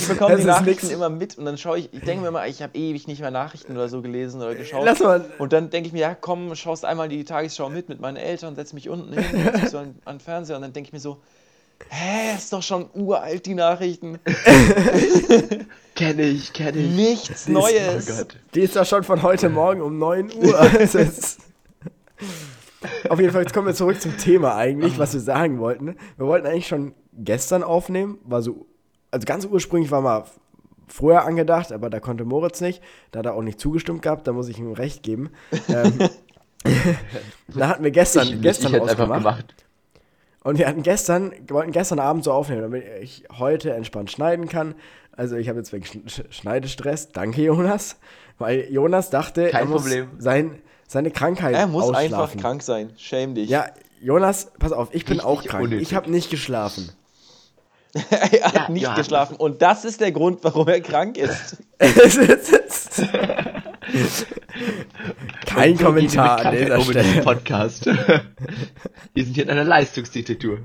Ich bekomme die ist Nachrichten nix. immer mit und dann schaue ich, ich denke mir mal, ich habe ewig nicht mehr Nachrichten oder so gelesen oder geschaut. Lass mal- Und dann denke ich mir, ja komm, schaust einmal die Tagesschau mit mit meinen Eltern, setz mich unten hin, setz mich so an, an den Fernseher und dann denke ich mir so, hä, ist doch schon uralt die Nachrichten. Kenne ich, kenne ich. Nichts Die ist- Neues. Oh Gott. die ist doch schon von heute Morgen um 9 Uhr. Auf jeden Fall, jetzt kommen wir zurück zum Thema eigentlich, was wir sagen wollten. Wir wollten eigentlich schon gestern aufnehmen, war so, also ganz ursprünglich war mal früher angedacht, aber da konnte Moritz nicht, da hat er auch nicht zugestimmt gehabt, da muss ich ihm recht geben. Ähm, da hatten wir gestern, ich, gestern ich ausgemacht. gemacht. Und wir hatten gestern, wollten gestern Abend so aufnehmen, damit ich heute entspannt schneiden kann. Also ich habe jetzt wegen Sch Schneidestress. Danke, Jonas. Weil Jonas dachte, er Kein muss Problem. sein, seine Krankheit Er muss einfach krank sein. Schäm dich. Ja, Jonas, pass auf, ich bin Richtig auch krank. unnötig. Ich habe nicht geschlafen. er hat Ja, nicht Johannes. geschlafen. Und das ist der Grund, warum er krank ist. Es ist- Kein so Kommentar an dieser Stelle. Podcast. Wir sind hier in einer Leistungsdiktatur.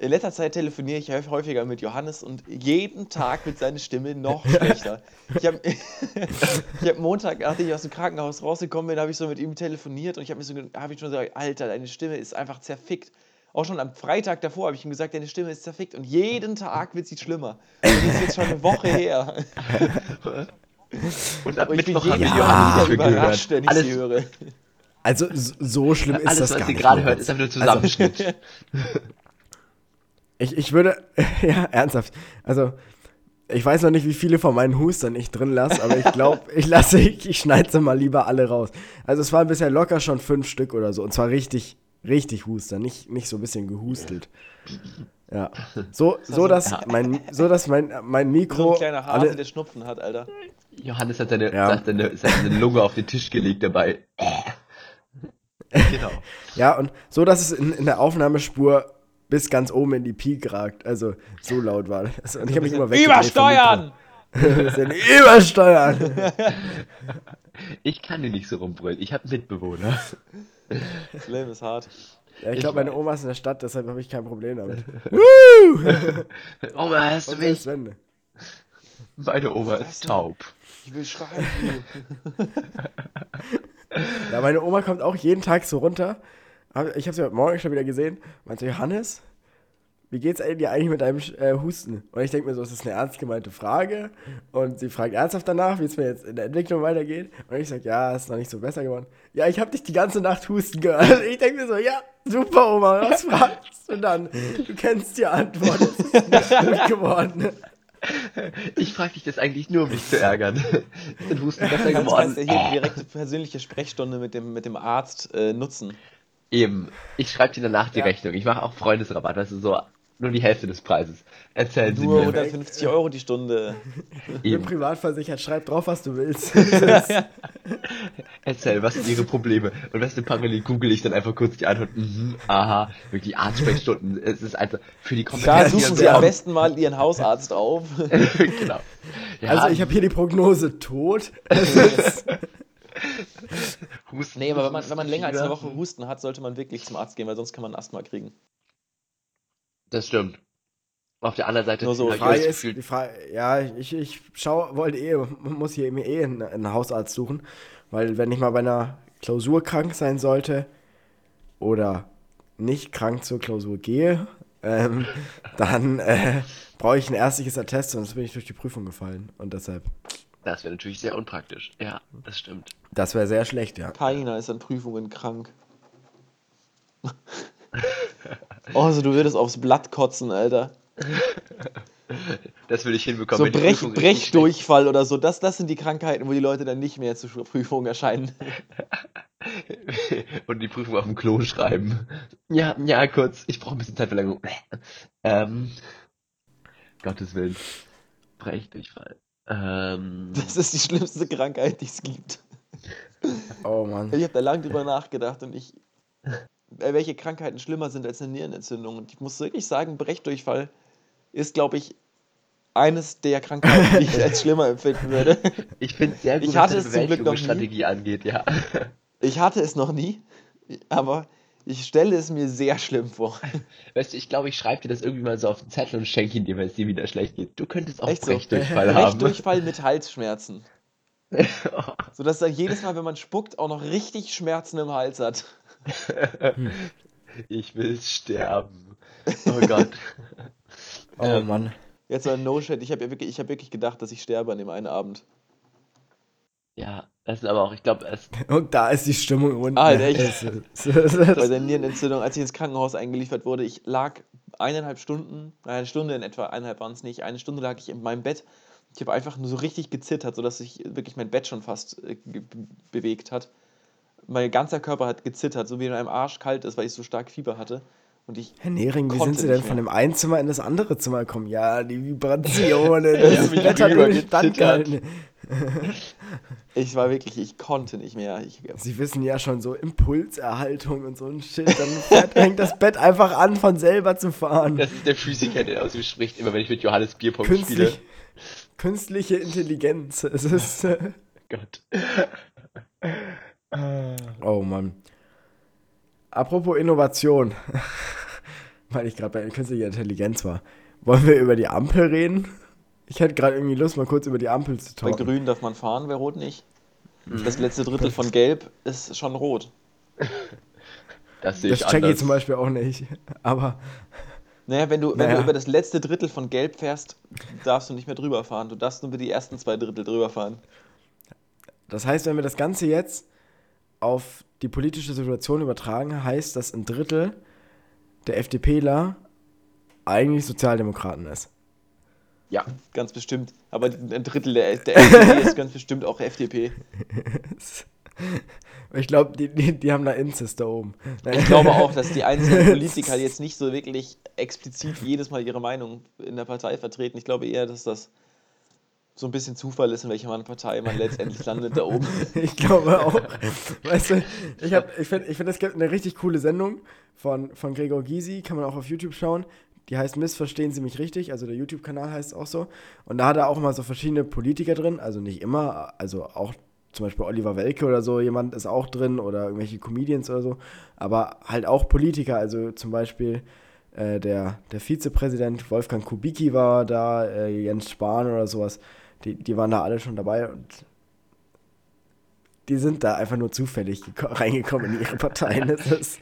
In letzter Zeit telefoniere ich häuf- häufiger mit Johannes und jeden Tag wird seine Stimme noch schlechter. Ich habe ich hab Montag, nachdem ich aus dem Krankenhaus rausgekommen bin, habe ich so mit ihm telefoniert und ich habe mir so, hab ich schon gesagt, Alter, deine Stimme ist einfach zerfickt. Auch schon am Freitag davor habe ich ihm gesagt, deine Stimme ist zerfickt und jeden Tag wird sie schlimmer. Und das ist jetzt schon eine Woche her. Und ab ich Mittwoch wir Tag Johannes mehr überrascht, wenn ich sie Alles, höre. Also so schlimm ist Alles, das was gar ihr nicht. gerade Moritz. hört, ist einfach nur Zusammenschnitt. Ich, ich würde, ja, ernsthaft. Also, ich weiß noch nicht, wie viele von meinen Hustern ich drin lasse, aber ich glaube, ich lasse, ich, ich schneide sie mal lieber alle raus. Also, es waren bisher locker schon fünf Stück oder so. Und zwar richtig, richtig Huster, nicht, nicht so ein bisschen gehustelt. Ja. So, so dass mein, so dass mein, mein So Mikro. ein kleiner Hase, alle, der Schnupfen hat, Alter. Johannes hat seine, Ja. hat seine, seine Lunge auf den Tisch gelegt dabei. genau. ja, und so, dass es in, in der Aufnahmespur bis ganz oben in die Peak ragt. Also, so laut war das. Und ich habe mich immer Übersteuern! Übersteuern! Ich kann hier nicht so rumbrüllen. Ich habe Mitbewohner. Das Leben ist hart. Ja, ich glaube, meine. Oma ist in der Stadt, deshalb habe ich kein Problem damit. Oma, hörst du mich? wenn. Meine Oma ist taub. Ich will schreien. Ja, meine Oma kommt auch jeden Tag so runter. Ich habe sie heute Morgen schon wieder gesehen. Meinte, Johannes, wie geht's dir eigentlich mit deinem äh, Husten? Und ich denke mir so, es ist eine ernst gemeinte Frage. Und sie fragt ernsthaft danach, wie es mir jetzt in der Entwicklung weitergeht. Und ich sage, ja, ist noch nicht so besser geworden. Ja, ich habe dich die ganze Nacht husten gehört. Ich denke mir so, ja, super, Oma, was fragst du dann? Du kennst die Antwort, es ist nicht gut geworden. Ich frage dich das eigentlich nur, um dich zu ärgern. Ist dein Husten besser Du kannst geworden? ja hier direkte persönliche Sprechstunde mit dem, mit dem Arzt äh, nutzen. Eben. Ich schreibe dir danach die Ja. Rechnung. Ich mache auch Freundesrabatt, weißt du, so nur die Hälfte des Preises. Erzählen Sie Nur mir. 150 Euro die Stunde. Ich bin Eben. privat versichert, schreib drauf, was du willst. Erzähl, was sind Ihre Probleme? Und weißt du, parallel google ich dann einfach kurz die Antwort. Mhm, aha, wirklich Arztsprechstunden. Es ist einfach für die Da Kompetenz. suchen Sie am besten mal Ihren Hausarzt auf. genau. Ja, Also ich habe hier die Prognose tot. Husten, Nee, aber wenn man, wenn man länger als eine. Woche Husten hat, sollte man wirklich zum Arzt gehen, weil sonst kann man Asthma kriegen. Das stimmt. Auf der anderen Seite Nur so ich Frage ist, Gefühl, die Frage, ja, ich, ich schau, wollte eh, muss hier mir eh einen, einen Hausarzt suchen, weil wenn ich mal bei einer Klausur krank sein sollte oder nicht krank zur Klausur gehe, ähm, dann äh, brauche ich ein ärztliches Attest, sonst bin ich durch die Prüfung gefallen und deshalb, das wäre natürlich sehr unpraktisch. Ja, das stimmt. das wäre sehr schlecht, ja. Keiner ist an Prüfungen krank. Oh, also du würdest aufs Blatt kotzen, Alter. Das will ich hinbekommen. So Brech, Brechdurchfall oder so, das, das sind die Krankheiten, wo die Leute dann nicht mehr zur Prüfung erscheinen. und die Prüfung auf dem Klo schreiben. Ja, ja, kurz. Ich brauche ein bisschen Zeitverlängerung. Ähm, Gottes Willen. Brechdurchfall. Ähm, Das ist die schlimmste Krankheit, die es gibt. Oh Mann. Ich habe da lange drüber nachgedacht und ich. äh, Welche Krankheiten schlimmer sind als eine Nierenentzündung. Und ich muss wirklich sagen, Brechdurchfall ist, glaube ich, eines der Krankheiten, die ich als schlimmer empfinden würde. ich finde sehr gut, Ich was hatte deine es zum Glück noch nie. Angeht, ja. Ich hatte es noch nie, aber ich stelle es mir sehr schlimm vor. Weißt du, ich glaube, ich schreibe dir das irgendwie mal so auf den Zettel und schenke ihn dir, wenn es dir wieder schlecht geht. Du könntest auch Echt so? Brechdurchfall haben. Brechdurchfall mit Halsschmerzen. Sodass er jedes Mal, wenn man spuckt, auch noch richtig Schmerzen im Hals hat. ich will sterben. Oh Gott. Oh Ähm, Mann. Jetzt so ein No-Shit. Ich habe ja wirklich, ich hab wirklich gedacht, dass ich sterbe an dem einen Abend. Ja, das ist aber auch, ich glaube, es Und da ist die Stimmung unten. Ah, echt? Es ist- es ist- Bei der Nierenentzündung, als ich ins Krankenhaus eingeliefert wurde, ich lag eineinhalb Stunden, eine Stunde in etwa, eineinhalb waren es nicht, eine Stunde lag ich in meinem Bett. Ich habe einfach nur so richtig gezittert, sodass sich wirklich mein Bett schon fast äh, bewegt hat. Mein ganzer Körper hat gezittert, so wie in einem Arsch kalt ist, weil ich so stark Fieber hatte. Und ich Herr Nering, wie sind Sie denn von dem einen Zimmer in das andere Zimmer gekommen? Ja, die Vibrationen, das mich Bett hat nicht standgehalten. Ich war wirklich, ich konnte nicht mehr. Ich, Sie wissen ja schon so Impulserhaltung und so ein Shit. Dann fährt, fängt das Bett einfach an, von selber zu fahren. Das ist der Physiker, der aus mir spricht, immer wenn ich mit Johannes Bierpong spiele. Künstlich, künstliche Intelligenz. Es ist. Äh, Gott. oh Mann. Apropos Innovation. Weil ich gerade bei künstlicher Intelligenz war. Wollen wir über die Ampel reden? Ich hätte gerade irgendwie Lust, mal kurz über die Ampel zu bei talken. grün darf man fahren, bei rot nicht. Das letzte Drittel von gelb ist schon rot. Das sehe Das ich check ich anders. zum Beispiel auch nicht. Aber Naja, wenn du, wenn Naja. du über das letzte Drittel von gelb fährst, darfst du nicht mehr drüber fahren. Du darfst nur über die ersten zwei Drittel drüber fahren. das heißt, wenn wir das Ganze jetzt auf die politische Situation übertragen, heißt, dass ein Drittel der FDPler eigentlich Sozialdemokraten ist. Ja, ganz bestimmt. Aber ein Drittel der, der FDP ist ganz bestimmt auch FDP. Ich glaube, die, die, die haben da Inzest da oben. Ich glaube auch, dass die einzelnen Politiker jetzt nicht so wirklich explizit jedes Mal ihre Meinung in der Partei vertreten. Ich glaube eher, dass das so ein bisschen Zufall ist, in welcher Partei man letztendlich landet da oben. Ich glaube auch. Weißt du, ich, hab- ich finde, ich find, es gibt eine richtig coole Sendung von, von Gregor Gysi, kann man auch auf YouTube schauen. Die heißt Missverstehen Sie mich richtig, also der YouTube-Kanal heißt auch so. Und da hat er auch mal so verschiedene Politiker drin, also nicht immer, also auch zum Beispiel Oliver Welke oder so, jemand ist auch drin oder irgendwelche Comedians oder so, aber halt auch Politiker, also zum Beispiel äh, der, der Vizepräsident Wolfgang Kubicki war da, äh, Jens Spahn oder sowas, die, die waren da alle schon dabei und die sind da einfach nur zufällig geko- reingekommen in ihre Parteien. Das ist,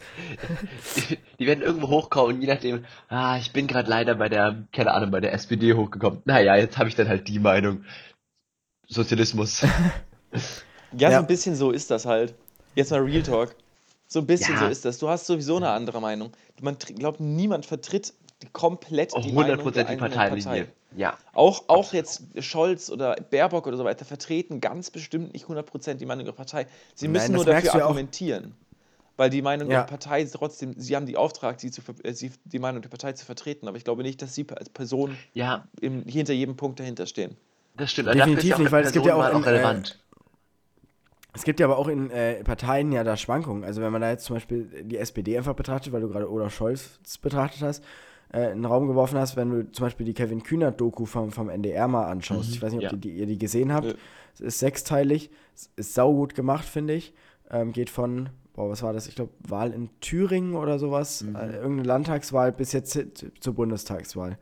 Die werden irgendwo hochkommen und je nachdem, ah, ich bin gerade leider bei der, keine Ahnung, bei der SPD hochgekommen. Naja, jetzt habe ich dann halt die Meinung. Sozialismus. Ja, Ja. so ein bisschen so ist das halt. Jetzt mal Real Talk. So ein bisschen Ja. so ist das. Du hast sowieso eine andere Meinung. Man glaubt, niemand vertritt die komplett die Meinung der 100% die eigenen. Partei. Ja. Auch, auch jetzt Scholz oder Baerbock oder so weiter vertreten ganz bestimmt nicht 100% die Meinung ihrer Partei. Sie Nein, müssen das nur dafür ja auch. argumentieren. Weil die Meinung Ja. der Partei ist trotzdem, sie haben die Auftrag, sie zu, äh, sie, die Meinung der Partei zu vertreten. Aber ich glaube nicht, dass sie als Person Ja, im, hinter jedem Punkt dahinter stehen. das stimmt. Definitiv Dafür nicht, weil es gibt ja auch in, äh, relevant. es gibt ja aber auch in äh, Parteien ja da Schwankungen. Also wenn man da jetzt zum Beispiel die SPD einfach betrachtet, weil du gerade Olaf Scholz betrachtet hast, äh, in den Raum geworfen hast, wenn du zum Beispiel die Kevin Kühnert-Doku vom, vom NDR mal anschaust. Ich weiß nicht, ob Ja. die, die, ihr die gesehen habt. Ja. Es ist sechsteilig, es ist saugut gemacht, finde ich. Ähm, geht von, boah, was war das? Ich glaube, Wahl in Thüringen oder sowas. Äh, irgendeine Landtagswahl bis jetzt zu- zur Bundestagswahl.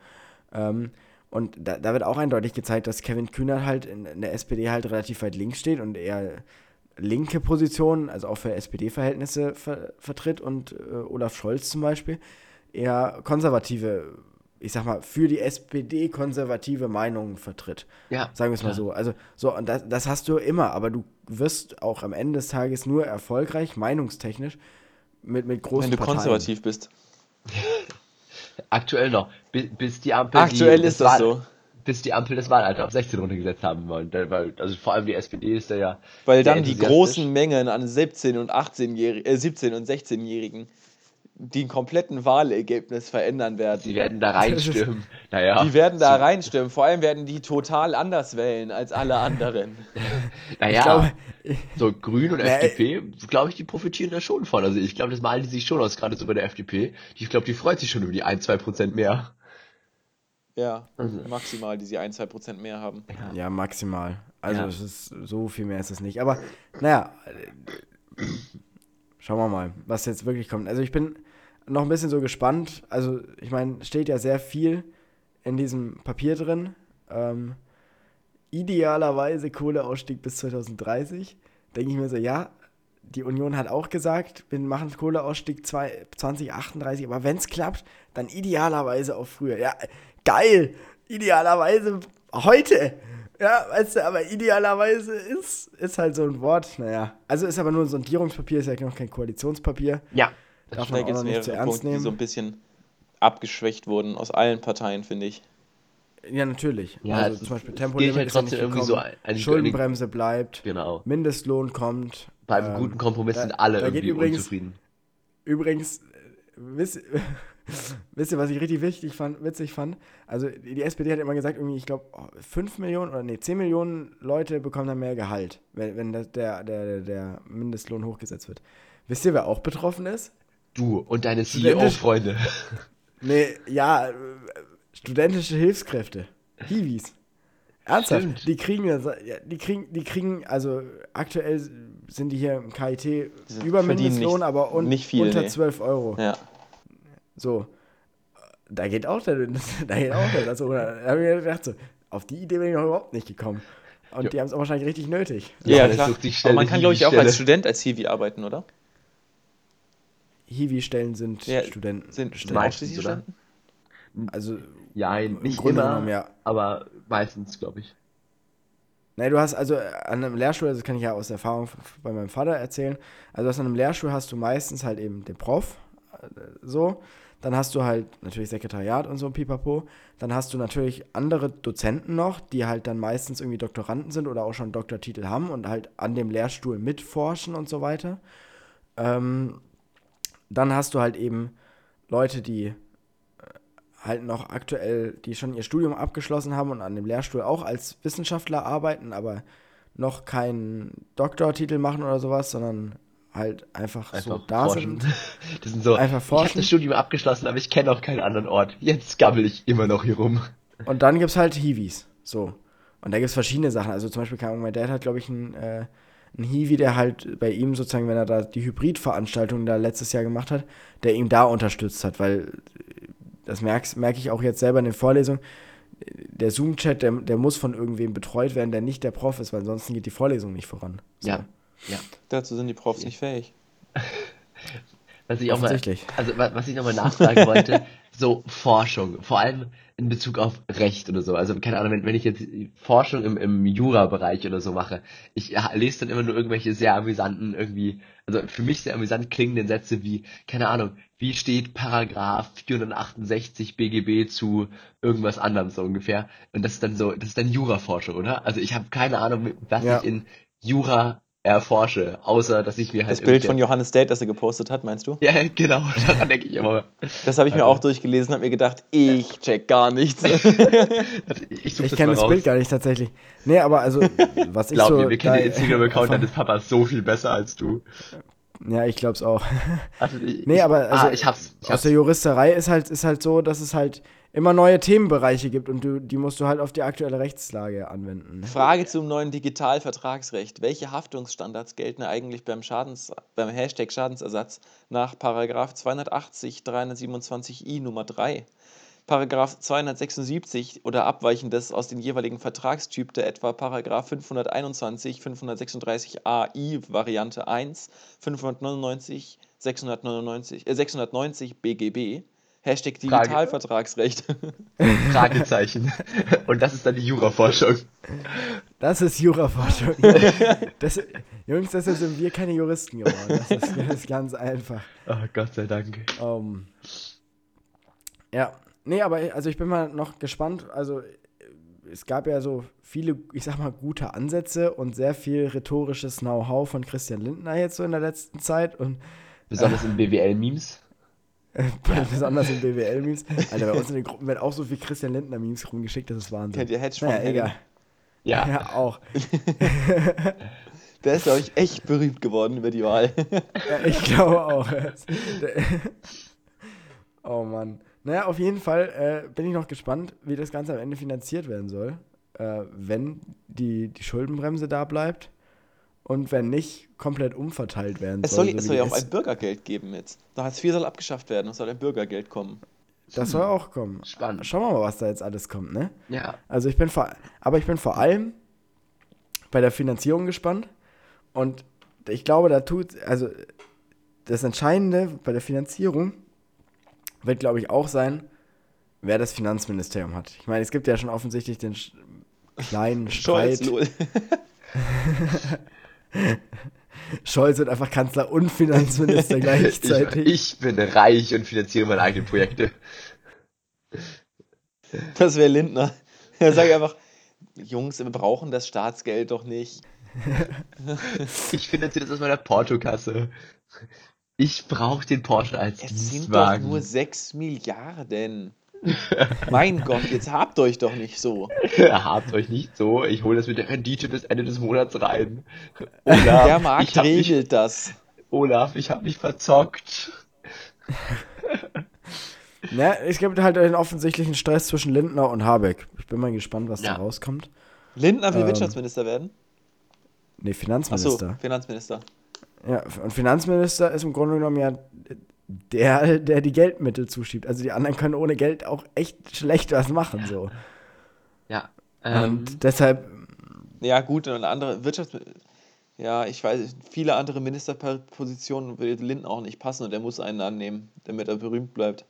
Ähm, und da, da wird auch eindeutig gezeigt, dass Kevin Kühnert halt in, in der SPD halt relativ weit links steht und eher linke Positionen, also auch für SPD-Verhältnisse ver vertritt und äh, Olaf Scholz zum Beispiel eher konservative, ich sag mal, für die SPD konservative Meinungen vertritt. Ja. Sagen wir es mal so. Also, so, und das, das hast du immer, aber du wirst auch am Ende des Tages nur erfolgreich, meinungstechnisch, mit, mit großen Wenn du Parteien. konservativ bist. Aktuell noch. Bis, bis die Ampel. Aktuell die, ist das Wahl- so. Bis die Ampel das Wahlalter auf 16 runtergesetzt haben wollen. Also vor allem die SPD ist da ja. Weil sehr dann die großen Mengen an 17 und 18-Jährigen, äh, 17 und 16-Jährigen den kompletten Wahlergebnis verändern werden. Die werden da reinstürmen. Naja. Die werden da reinstimmen. Vor allem werden die total anders wählen als alle anderen. Naja. Ich glaube, So Grün und Nee. FDP, glaube ich, die profitieren da schon von. Also ich glaube, das malen die sich schon aus, gerade so bei der FDP. Ich glaube, die freut sich schon über die 1, 2 Prozent mehr. Ja, Also. maximal, die sie 1, 2 Prozent mehr haben. ja, maximal. Also, Ja. es ist so viel mehr ist es nicht. Aber, naja, schauen wir mal, was jetzt wirklich kommt. Also, ich bin noch ein bisschen so gespannt. Also, ich meine, steht ja sehr viel in diesem Papier drin. Ähm, idealerweise Kohleausstieg bis 2030. Denke ich mir so, ja, die Union hat auch gesagt, wir machen Kohleausstieg zwei- 2038, aber wenn es klappt, dann idealerweise auch früher. Ja, geil! Idealerweise heute! Ja, weißt du, aber idealerweise ist, ist halt so ein Wort. Naja, also ist aber nur ein Sondierungspapier, ist ja noch kein Koalitionspapier. Ja. Darf Da man auch noch nicht zu ernst Punkte, die so ein nehmen. bisschen abgeschwächt wurden aus allen Parteien, finde ich. Ja, natürlich. Ja, also zum Beispiel Tempolimit gilt halt ist trotzdem nicht irgendwie so eine- Schuldenbremse bleibt. Genau. Mindestlohn kommt. Beim Ähm, guten Kompromiss da- sind alle irgendwie übrigens- unzufrieden. Übrigens, äh, wisst, wisst ihr, was ich richtig wichtig fand, witzig fand? Also die SPD hat immer gesagt, irgendwie, ich glaube, 5 Millionen oder nee, 10 Millionen Leute bekommen dann mehr Gehalt, wenn, wenn der, der, der Mindestlohn hochgesetzt wird. Wisst ihr, wer auch betroffen ist? Du und deine CEO-Freunde. Nee, ja, äh, studentische Hilfskräfte. Hiwis. Ernsthaft, Stimmt. die kriegen, das- ja, die kriegen, die kriegen, also aktuell sind die hier im KIT über Mindestlohn, nicht- aber un nicht viel, unter nee. 12 Euro. Ja. So. Da geht auch der, da geht auch der. Also, da habe ich mir gedacht, so, auf die Idee bin ich noch überhaupt nicht gekommen. Und Ja. die haben es auch wahrscheinlich richtig nötig. Ja, Johannes klar. Aber man kann, glaube ich, auch als Student als Hiwi arbeiten, oder? Hiwi-Stellen sind Ja, Studenten. Sind Stellen. meistens, ausschließlich oder? Studenten? Also, Ja, nicht Grunde immer, genommen, ja. aber meistens, glaube ich. Nein, du hast also an einem Lehrstuhl, das kann ich ja aus Erfahrung bei meinem Vater erzählen, also aus einem Lehrstuhl hast du meistens halt eben den Prof, äh, so, dann hast du halt natürlich Sekretariat und so ein Pipapo, dann hast du natürlich andere Dozenten noch, die halt dann meistens irgendwie Doktoranden sind oder auch schon Doktortitel haben und halt an dem Lehrstuhl mitforschen und so weiter. Ähm, dann hast du halt eben Leute, die äh, halt noch aktuell, die schon ihr Studium abgeschlossen haben und an dem Lehrstuhl auch als Wissenschaftler arbeiten, aber noch keinen Doktortitel machen oder sowas, sondern halt einfach, so Einfach da forschen. sind. Das sind so, Einfach ich habe forschen. das Studium abgeschlossen, aber ich kenne auch keinen anderen Ort. Jetzt gabbel ich immer noch hier rum. Und dann gibt es halt Hiwis. So. Und da gibt es verschiedene Sachen. Also zum Beispiel, mein Dad hat, glaube ich, einen, äh, einen Hiwi, der halt bei ihm sozusagen, wenn er da die Hybridveranstaltung da letztes Jahr gemacht hat, der ihm da unterstützt hat, weil das merke merk ich auch jetzt selber in den Vorlesungen. Der Zoom-Chat, der, der muss von irgendwem betreut werden, der nicht der Prof ist, weil ansonsten geht die Vorlesung nicht voran. So. Ja. Ja. Dazu sind die Profs nicht fähig. Was ich auch mal, also wa- was ich nochmal nachfragen wollte, so Forschung, vor allem in Bezug auf Recht oder so. Also keine Ahnung, wenn, wenn ich jetzt Forschung im, im Jura-Bereich oder so mache, ich ja, lese dann immer nur irgendwelche sehr amüsanten, irgendwie, also für mich sehr amüsant klingenden Sätze wie, keine Ahnung, wie steht Paragraph 468 BGB zu irgendwas anderem so ungefähr. Und das ist dann so, das ist dann Jura-Forschung, oder? Also ich habe keine Ahnung, was Ja. ich in Jura erforsche, außer dass ich mir halt Das Bild von Johannes Date, das er gepostet hat, meinst du? ja, genau, daran denke ich immer. Das habe ich mir Also- auch durchgelesen, habe mir gedacht, ich check gar nichts. Ich Ich kenne das raus. Bild gar nicht tatsächlich. Nee, aber also, was ich Glaub so. mir, wir kennen den Instagram-Account deines Papas so viel besser als du. Ja, ich glaub's auch. Also, ich, Nee, aber also ah, ich hab's. Ich aus hab's. der Juristerei ist halt, ist halt so, dass es halt immer neue Themenbereiche gibt und du, die musst du halt auf die aktuelle Rechtslage anwenden. Ne? Frage zum neuen Digitalvertragsrecht. Welche Haftungsstandards gelten eigentlich beim, Schadens, beim Hashtag Schadensersatz nach Paragraph 280 327i Nummer 3? Paragraph 276 oder abweichendes aus den jeweiligen Vertragstyp der etwa Paragraph 521 536ai Variante 1 599 699 äh, 690 BGB Hashtag. Digitalvertragsrecht. Fragezeichen. Und das ist dann die Juraforschung. Das ist Juraforschung. das, Jungs, deshalb sind wir keine Juristen geworden. Das ist, das ist ganz einfach. Oh, Gott sei Dank. Ähm, ja, nee, aber also ich bin mal noch gespannt. Also äh, es gab ja so viele, ich sag mal, gute Ansätze und sehr viel rhetorisches Know-how von Christian Lindner jetzt so in der letzten Zeit und Besonders in BWL-Memes. besonders in BWL-Memes. Alter, bei uns in den Gruppen werden auch so viel Christian Lindner-Memes rumgeschickt, das ist Wahnsinn. Kennt ihr Hedge von naja, Henning? egal. Ja. Ja, auch. Der ist, glaube ich, echt berühmt geworden über die Wahl. Ja, ich glaube auch. oh Mann. Naja, auf jeden Fall äh, bin ich noch gespannt, wie das Ganze am Ende finanziert werden soll, äh, wenn die, die Schuldenbremse da bleibt und wenn nicht komplett umverteilt werden Es soll, soll. so es soll ja auch ein Bürgergeld geben jetzt. Da Hartz IV soll abgeschafft werden, es soll ein Bürgergeld kommen. das soll auch kommen. Spannend. Schauen wir mal, was da jetzt alles kommt, ne? Ja. Also ich bin vor, aber ich bin vor allem bei der Finanzierung gespannt und ich glaube, da tut, also das Entscheidende bei der Finanzierung wird, glaube ich, auch sein, wer das Finanzministerium hat. Ich meine, es gibt ja schon offensichtlich den kleinen Streit. Scholz wird einfach Kanzler und Finanzminister Ich, gleichzeitig. ich bin reich und finanziere meine eigenen Projekte. Das wäre Lindner. Er sagt einfach, Jungs, wir brauchen das Staatsgeld doch nicht. Ich finanziere das aus meiner Portokasse. Ich brauche den Porsche als Es sind doch Dienstwagen. nur 6 Milliarden. mein Gott, jetzt habt euch doch nicht so. Habt euch nicht so. Ich hole das mit der Rendite bis Ende des Monats rein. Olaf, Der Markt ich hab mich, regelt das. Olaf, ich habe mich verzockt. Ja, es gibt halt den offensichtlichen Stress zwischen Lindner und Habeck. Ich bin mal gespannt, was Ja. da rauskommt. Lindner will Ähm, Wirtschaftsminister werden? Nee, Finanzminister. Finanzminister. Ja, und Finanzminister ist im Grunde genommen ja der, der die Geldmittel zuschiebt. Also die anderen können ohne Geld auch echt schlecht was machen. So. Ja. Ähm, Und deshalb, Ja, gut, und andere Wirtschafts... Ja, ich weiß, viele andere Ministerpositionen würde Lindner auch nicht passen und er muss einen annehmen, damit er berühmt bleibt.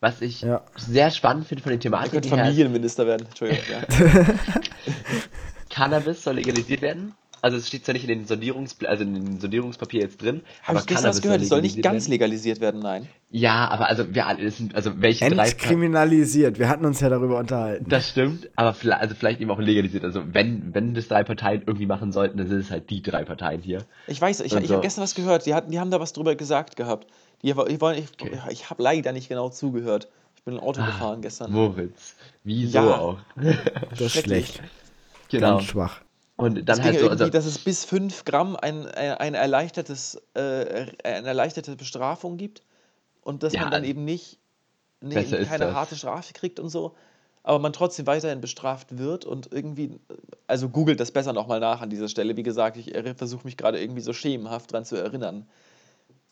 was ich ja. sehr spannend finde von den Er Thematiken könnte her, Familienminister werden. Entschuldigung, ja. Cannabis soll legalisiert werden. Also es steht zwar nicht in den Sondierungs also in den Sondierungspapier jetzt drin, Habe ich gestern was gehört, es soll nicht ganz werden. legalisiert werden, nein. Ja, aber also wir alle sind, also welche drei Entkriminalisiert. Wir hatten uns ja darüber unterhalten. Das stimmt, aber vielleicht, also vielleicht eben auch legalisiert. Also wenn, wenn das drei Parteien irgendwie machen sollten, dann sind es halt die drei Parteien hier. Ich weiß, ich, Und ich so. habe gestern was gehört, die, hatten, die haben da was drüber gesagt gehabt. Die, die wollen, ich Okay. ich habe leider nicht genau zugehört. Ich bin ein Auto Ah, gefahren gestern. Moritz. Wieso Ja. auch? das ist schlecht. Genau. Ganz schwach. Und dann halt so, also, dass es bis 5 Gramm ein, ein, ein erleichtertes, äh, eine erleichterte Bestrafung gibt und dass Ja, man dann eben nicht ist keine harte Strafe kriegt und so, aber man trotzdem weiterhin bestraft wird und irgendwie, also googelt das besser nochmal nach an dieser Stelle. Wie gesagt, ich versuche mich gerade irgendwie so schemenhaft dran zu erinnern.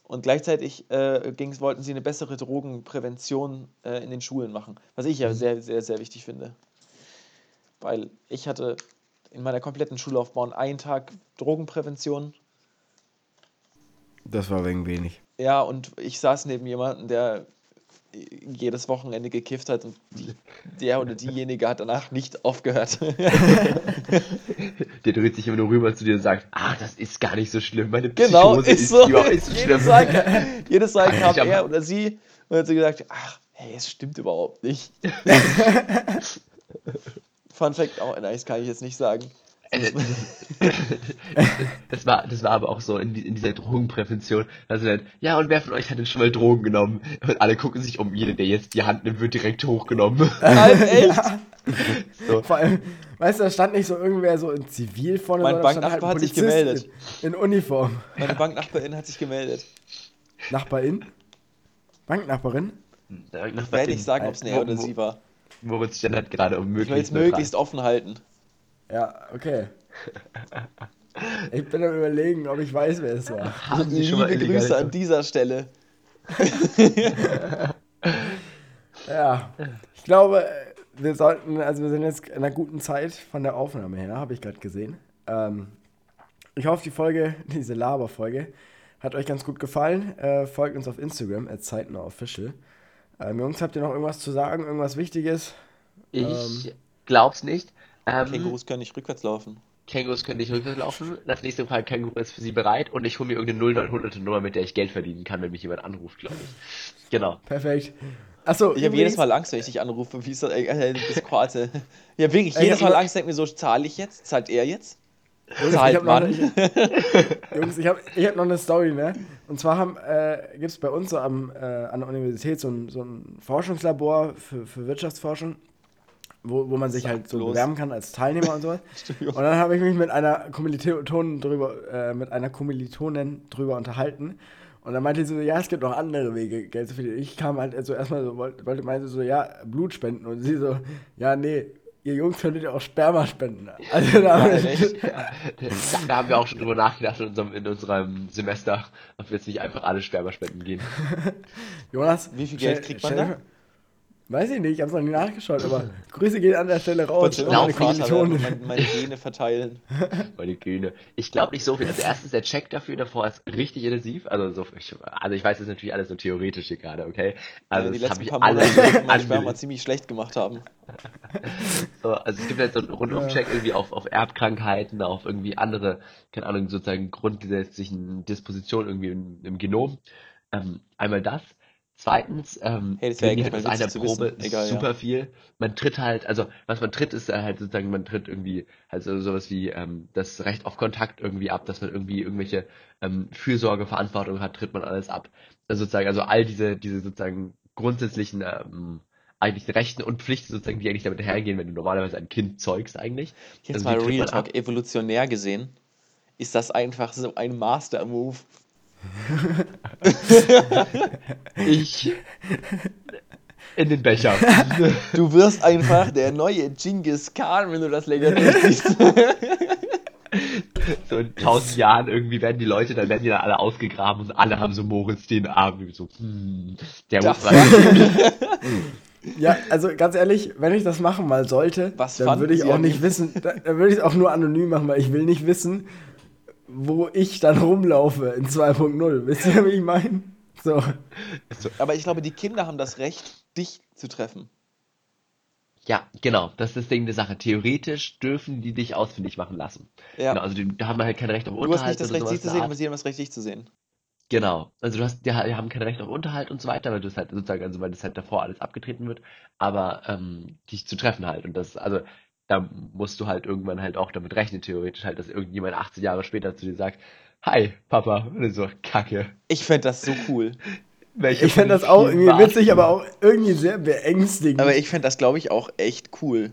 Und gleichzeitig äh, wollten sie eine bessere Drogenprävention äh, in den Schulen machen, was ich Mhm. ja sehr, sehr, sehr wichtig finde. Weil ich hatte in meiner kompletten Schullaufbahn einen Tag Drogenprävention. Das war wegen wenig. Ja, und ich saß neben jemandem, der jedes Wochenende gekifft hat und die, der oder diejenige hat danach nicht aufgehört. der dreht sich immer nur rüber zu dir und sagt, ach, das ist gar nicht so schlimm, meine genau, Psychose ist so. überhaupt nicht so Jedes schlimm. Mal, jedes Mal Kann kam er oder sie und hat so gesagt, ach, hey, es stimmt überhaupt nicht. Fun Fact, oh, nein, das kann ich jetzt nicht sagen. Das war, das war aber auch so in, in dieser Drogenprävention. Also dann, ja, und wer von euch hat denn schon mal Drogen genommen? Und alle gucken sich um, jeder, der jetzt die Hand nimmt, wird direkt hochgenommen. Halt, echt? So. Vor allem, weißt du, da stand nicht so irgendwer so in Zivil vorne, Mein Banknachbar ein hat sich Polizist gemeldet. In, in Uniform. Meine Banknachbarin hat sich gemeldet. Nachbarin? Banknachbarin? Nach- nach- Ich werde nicht sagen, ob es eine er oder sie war. Moritz gendert gerade um Ich will es möglichst möglichst offen halten. Ja, okay. Ich bin am überlegen, ob ich weiß, wer es war. Haben Sie schon mal Grüße an dieser Stelle. Ja, ich glaube, wir sollten, also wir sind jetzt in einer guten Zeit von der Aufnahme her, habe ich gerade gesehen. Ähm, ich hoffe, die Folge, diese Laber-Folge, hat euch ganz gut gefallen. Äh, folgt uns auf Instagram, at zeitnahofficial. Ähm, Jungs, habt ihr noch irgendwas zu sagen, irgendwas Wichtiges? Ich glaub's nicht. Ähm, Kängurus können nicht rückwärts laufen. Kängurus können nicht rückwärts laufen. Das nächste Mal Känguru ist für sie bereit und ich hole mir irgendeine 0900 Nummer, mit der ich Geld verdienen kann, wenn mich jemand anruft, glaube ich. Genau. Perfekt. Achso, Ich habe jedes Mal Angst, wenn ich dich anrufe, wie ist das, äh, äh, du bist Kroate. Habe wirklich Ey, jedes Mal Angst, denk mir so, zahle ich jetzt? Zahlt er jetzt? Jungs, ich hab noch, Mann. Jungs, ich habe ich hab noch eine Story, ne? Und zwar haben, äh, gibt es bei uns so am, äh, an der Universität so ein, so ein Forschungslabor für, für Wirtschaftsforschung, wo, wo man sich Sag halt so bewerben kann als Teilnehmer und sowas. Und dann habe ich mich mit einer Kommilitonin drüber, äh, mit einer Kommilitonin drüber unterhalten. Und dann meinte sie so, ja, es gibt noch andere Wege, Geld zu verdienen. Ich kam halt so erstmal so, wollte, wollte meinte so, ja, Blut spenden. Und sie so, ja, nee, ihr Jungs könntet ja auch Sperma spenden. Also da Ja, echt? Da, haben wir auch schon drüber nachgedacht in unserem, in unserem Semester, ob wir jetzt nicht einfach alle Spermaspenden gehen. Jonas, Wie viel Geld kriegt man da? Weiß ich nicht, ich habe es noch nie nachgeschaut, aber Grüße gehen an der Stelle raus. Immer meine Kommilitonen. meine, meine Gene verteilen. Meine Güte. Ich glaube nicht so viel. Also erstens, der Check dafür davor ist richtig intensiv. Also, so, ich, also ich weiß, das ist natürlich alles nur theoretisch hier gerade, okay? Also Also die das habe letzten ich paar alles Monate Sperma angelegt. ziemlich schlecht gemacht haben. So, also es gibt halt so einen Rundumcheck irgendwie auf, auf Erbkrankheiten, auf irgendwie andere, keine Ahnung, sozusagen grundgesetzlichen Dispositionen irgendwie im, im Genom. Ähm, einmal das. Zweitens, ähm, Hey, das aus einer Probe. Egal, ja. super viel. Man tritt halt, also was man tritt, ist halt sozusagen, man tritt irgendwie halt so, sowas wie ähm, das Recht auf Kontakt irgendwie ab, dass man irgendwie irgendwelche ähm, Fürsorge, Verantwortung hat, tritt man alles ab. Also sozusagen, also all diese, diese sozusagen grundsätzlichen ähm, eigentlich Rechten und Pflichten sozusagen, die eigentlich damit hergehen, wenn du normalerweise ein Kind zeugst eigentlich. Jetzt Also mal Real man ab. Talk, evolutionär gesehen, ist das einfach so ein Master-Move. Ich in den Becher. Du wirst einfach der neue Genghis Khan, wenn du das länger durchziehst. so in tausend Jahren irgendwie werden die Leute, dann werden die dann alle ausgegraben und alle haben so Moritz den Arm so, hm, der muss was. Ja, also ganz ehrlich, wenn ich das machen mal sollte, Was dann würde ich auch nicht wissen, dann dann würde ich es auch nur anonym machen, weil ich will nicht wissen, wo ich dann rumlaufe in 2.0. Wisst ihr, wie ich meine? So. Aber ich glaube, die Kinder haben das Recht, dich zu treffen. Ja, genau, das ist das Ding der Sache. Theoretisch dürfen die dich ausfindig machen lassen. Ja. Genau, also die, da haben wir halt kein Recht auf du hast Unterhalt nicht das Recht, sie zu sehen, aber sie haben das Recht, dich zu sehen. Genau, also du hast, die, ha- die haben kein Recht auf Unterhalt und so weiter, weil du es halt sozusagen, also weil das halt davor alles abgetreten wird, aber ähm, dich zu treffen halt und das, also da musst du halt irgendwann halt auch damit rechnen, theoretisch halt, dass irgendjemand 18 Jahre später zu dir sagt, Hi, Papa, und so, Kacke. Ich fände das so cool. Welche Ich fände das auch irgendwie witzig, aber auch irgendwie sehr beängstigend. Aber ich fände das, glaube ich, auch echt cool.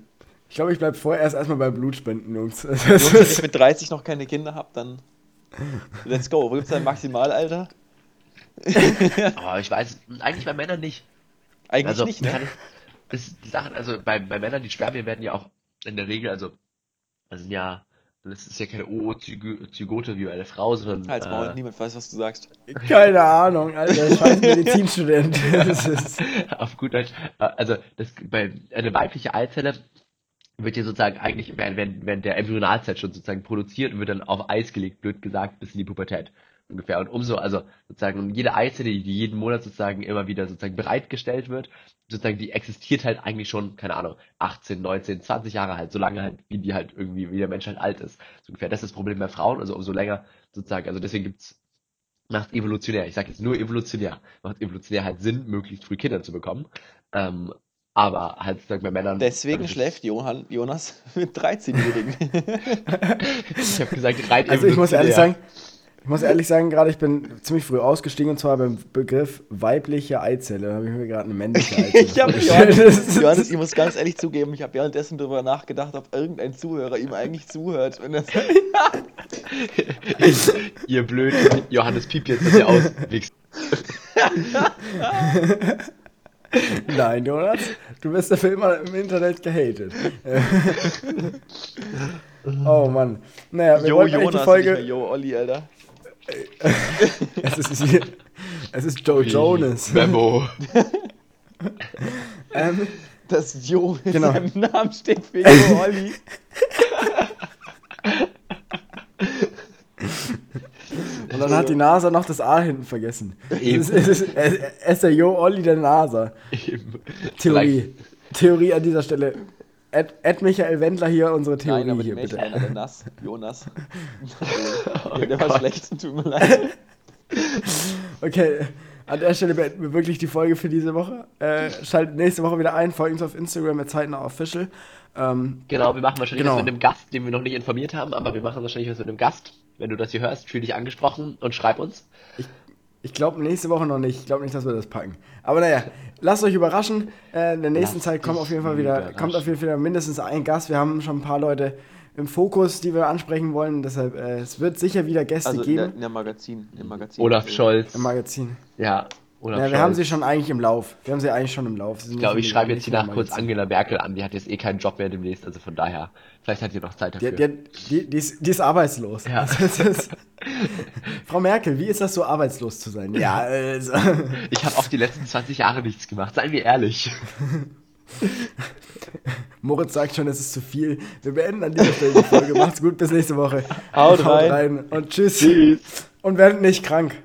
ich glaube, ich bleibe vorerst erstmal bei Blutspenden, Jungs. Bloß, wenn ich mit 30 noch keine Kinder habe, dann let's go. Wo gibt's dein Maximalalter? Aber ich weiß, eigentlich bei Männern nicht. Eigentlich Also, nicht, ne? ich, ist die Sache, also bei, bei Männern, die Spermien werden ja auch in der Regel, also, das sind ja, das ist ja keine Oozygote wie bei einer Frau, sondern, Halt's Maul, äh, niemand weiß, was du sagst. keine Ahnung, Alter. Scheiß Medizinstudent. Das ist, auf gut Deutsch, äh, also, das, bei, eine weibliche Eizelle wird ja sozusagen eigentlich während, während, während der Embryonalzeit schon sozusagen produziert und wird dann auf Eis gelegt, blöd gesagt, bis in die Pubertät ungefähr. Und umso, also sozusagen jede Eizelle, die jeden Monat sozusagen immer wieder sozusagen bereitgestellt wird, sozusagen die existiert halt eigentlich schon, keine Ahnung, 18, 19, 20 Jahre halt, so lange halt, wie die halt irgendwie, wie der Mensch halt alt ist. So ungefähr. Das ist das Problem bei Frauen, also umso länger sozusagen, also deswegen gibt's macht evolutionär, ich sage jetzt nur evolutionär, macht evolutionär halt Sinn, möglichst früh Kinder zu bekommen. Ähm, aber halt sozusagen bei Männern. Deswegen dadurch, schläft Johann, Jonas mit 13-Jährigen. Ich habe gesagt, rein also ich muss ehrlich sagen, ich muss ehrlich sagen, gerade ich bin ziemlich früh ausgestiegen und zwar beim Begriff weibliche Eizelle. Da habe ich mir gerade eine männliche Eizelle ich habe. Johannes, Johannes, ich muss ganz ehrlich zugeben, ich habe währenddessen darüber nachgedacht, ob irgendein Zuhörer ihm eigentlich zuhört. Wenn das Ihr blöd, Johannes piept jetzt, dass ihr auswichst. Nein, Jonas, du wirst dafür immer im Internet gehatet. oh Mann. Naja, wir Jo wollten Jonas, die Folge. Jo Olli, Alter. Es ist, hier, es ist Joe Jonas. Memo. Ähm, Das Jo in Genau. seinem Namen steht für Jo Olli. und dann hat die NASA noch das A hinten vergessen. Es Eben. ist, es ist, er ist der Joe Olli der NASA. Eben. Theorie. Theorie an dieser Stelle. Ed, Ed Michael Wendler hier, unsere Theorie Nein, aber die hier, bitte. Der Nass. Jonas. Oh ja, der war Gott. schlecht, tut mir leid. Okay, an der Stelle beenden wir wirklich die Folge für diese Woche. Äh, schaltet nächste Woche wieder ein, folgt uns auf Instagram mit Zeitnah Official. Ähm, Genau, wir machen wahrscheinlich Genau. was mit einem Gast, den wir noch nicht informiert haben, aber wir machen wahrscheinlich was mit einem Gast. Wenn du das hier hörst, fühl dich angesprochen und schreib uns. Ich glaube nächste Woche noch nicht. Ich glaube nicht, dass wir das packen. Aber naja, lasst euch überraschen. Äh, in der nächsten Lasst Zeit kommt auf jeden Fall wieder, kommt auf jeden Fall wieder mindestens ein Gast. Wir haben schon ein paar Leute im Fokus, die wir ansprechen wollen. Deshalb, äh, es wird sicher wieder Gäste Also in der, geben in der Magazin. Im Magazin. Olaf Scholz. im Magazin. Ja, Olaf Ja, wir haben sie schon eigentlich im Lauf. Wir haben sie eigentlich schon im Lauf. Sie Ich glaube, ich schreibe jetzt hier nach kurz. Angela Merkel an. Die hat jetzt eh keinen Job mehr demnächst, also von daher, vielleicht hat ihr noch Zeit dafür. die, die, die, ist, die ist arbeitslos. Ja. Das ist, Frau Merkel, wie ist das so, arbeitslos zu sein? Ja, also, Ich habe auch die letzten 20 Jahre nichts gemacht, seien wir ehrlich. Moritz sagt schon, es ist zu viel. Wir beenden an dieser Stelle die Folge. Macht's gut, bis nächste Woche. Haut rein. Und tschüss. Und werdet nicht krank.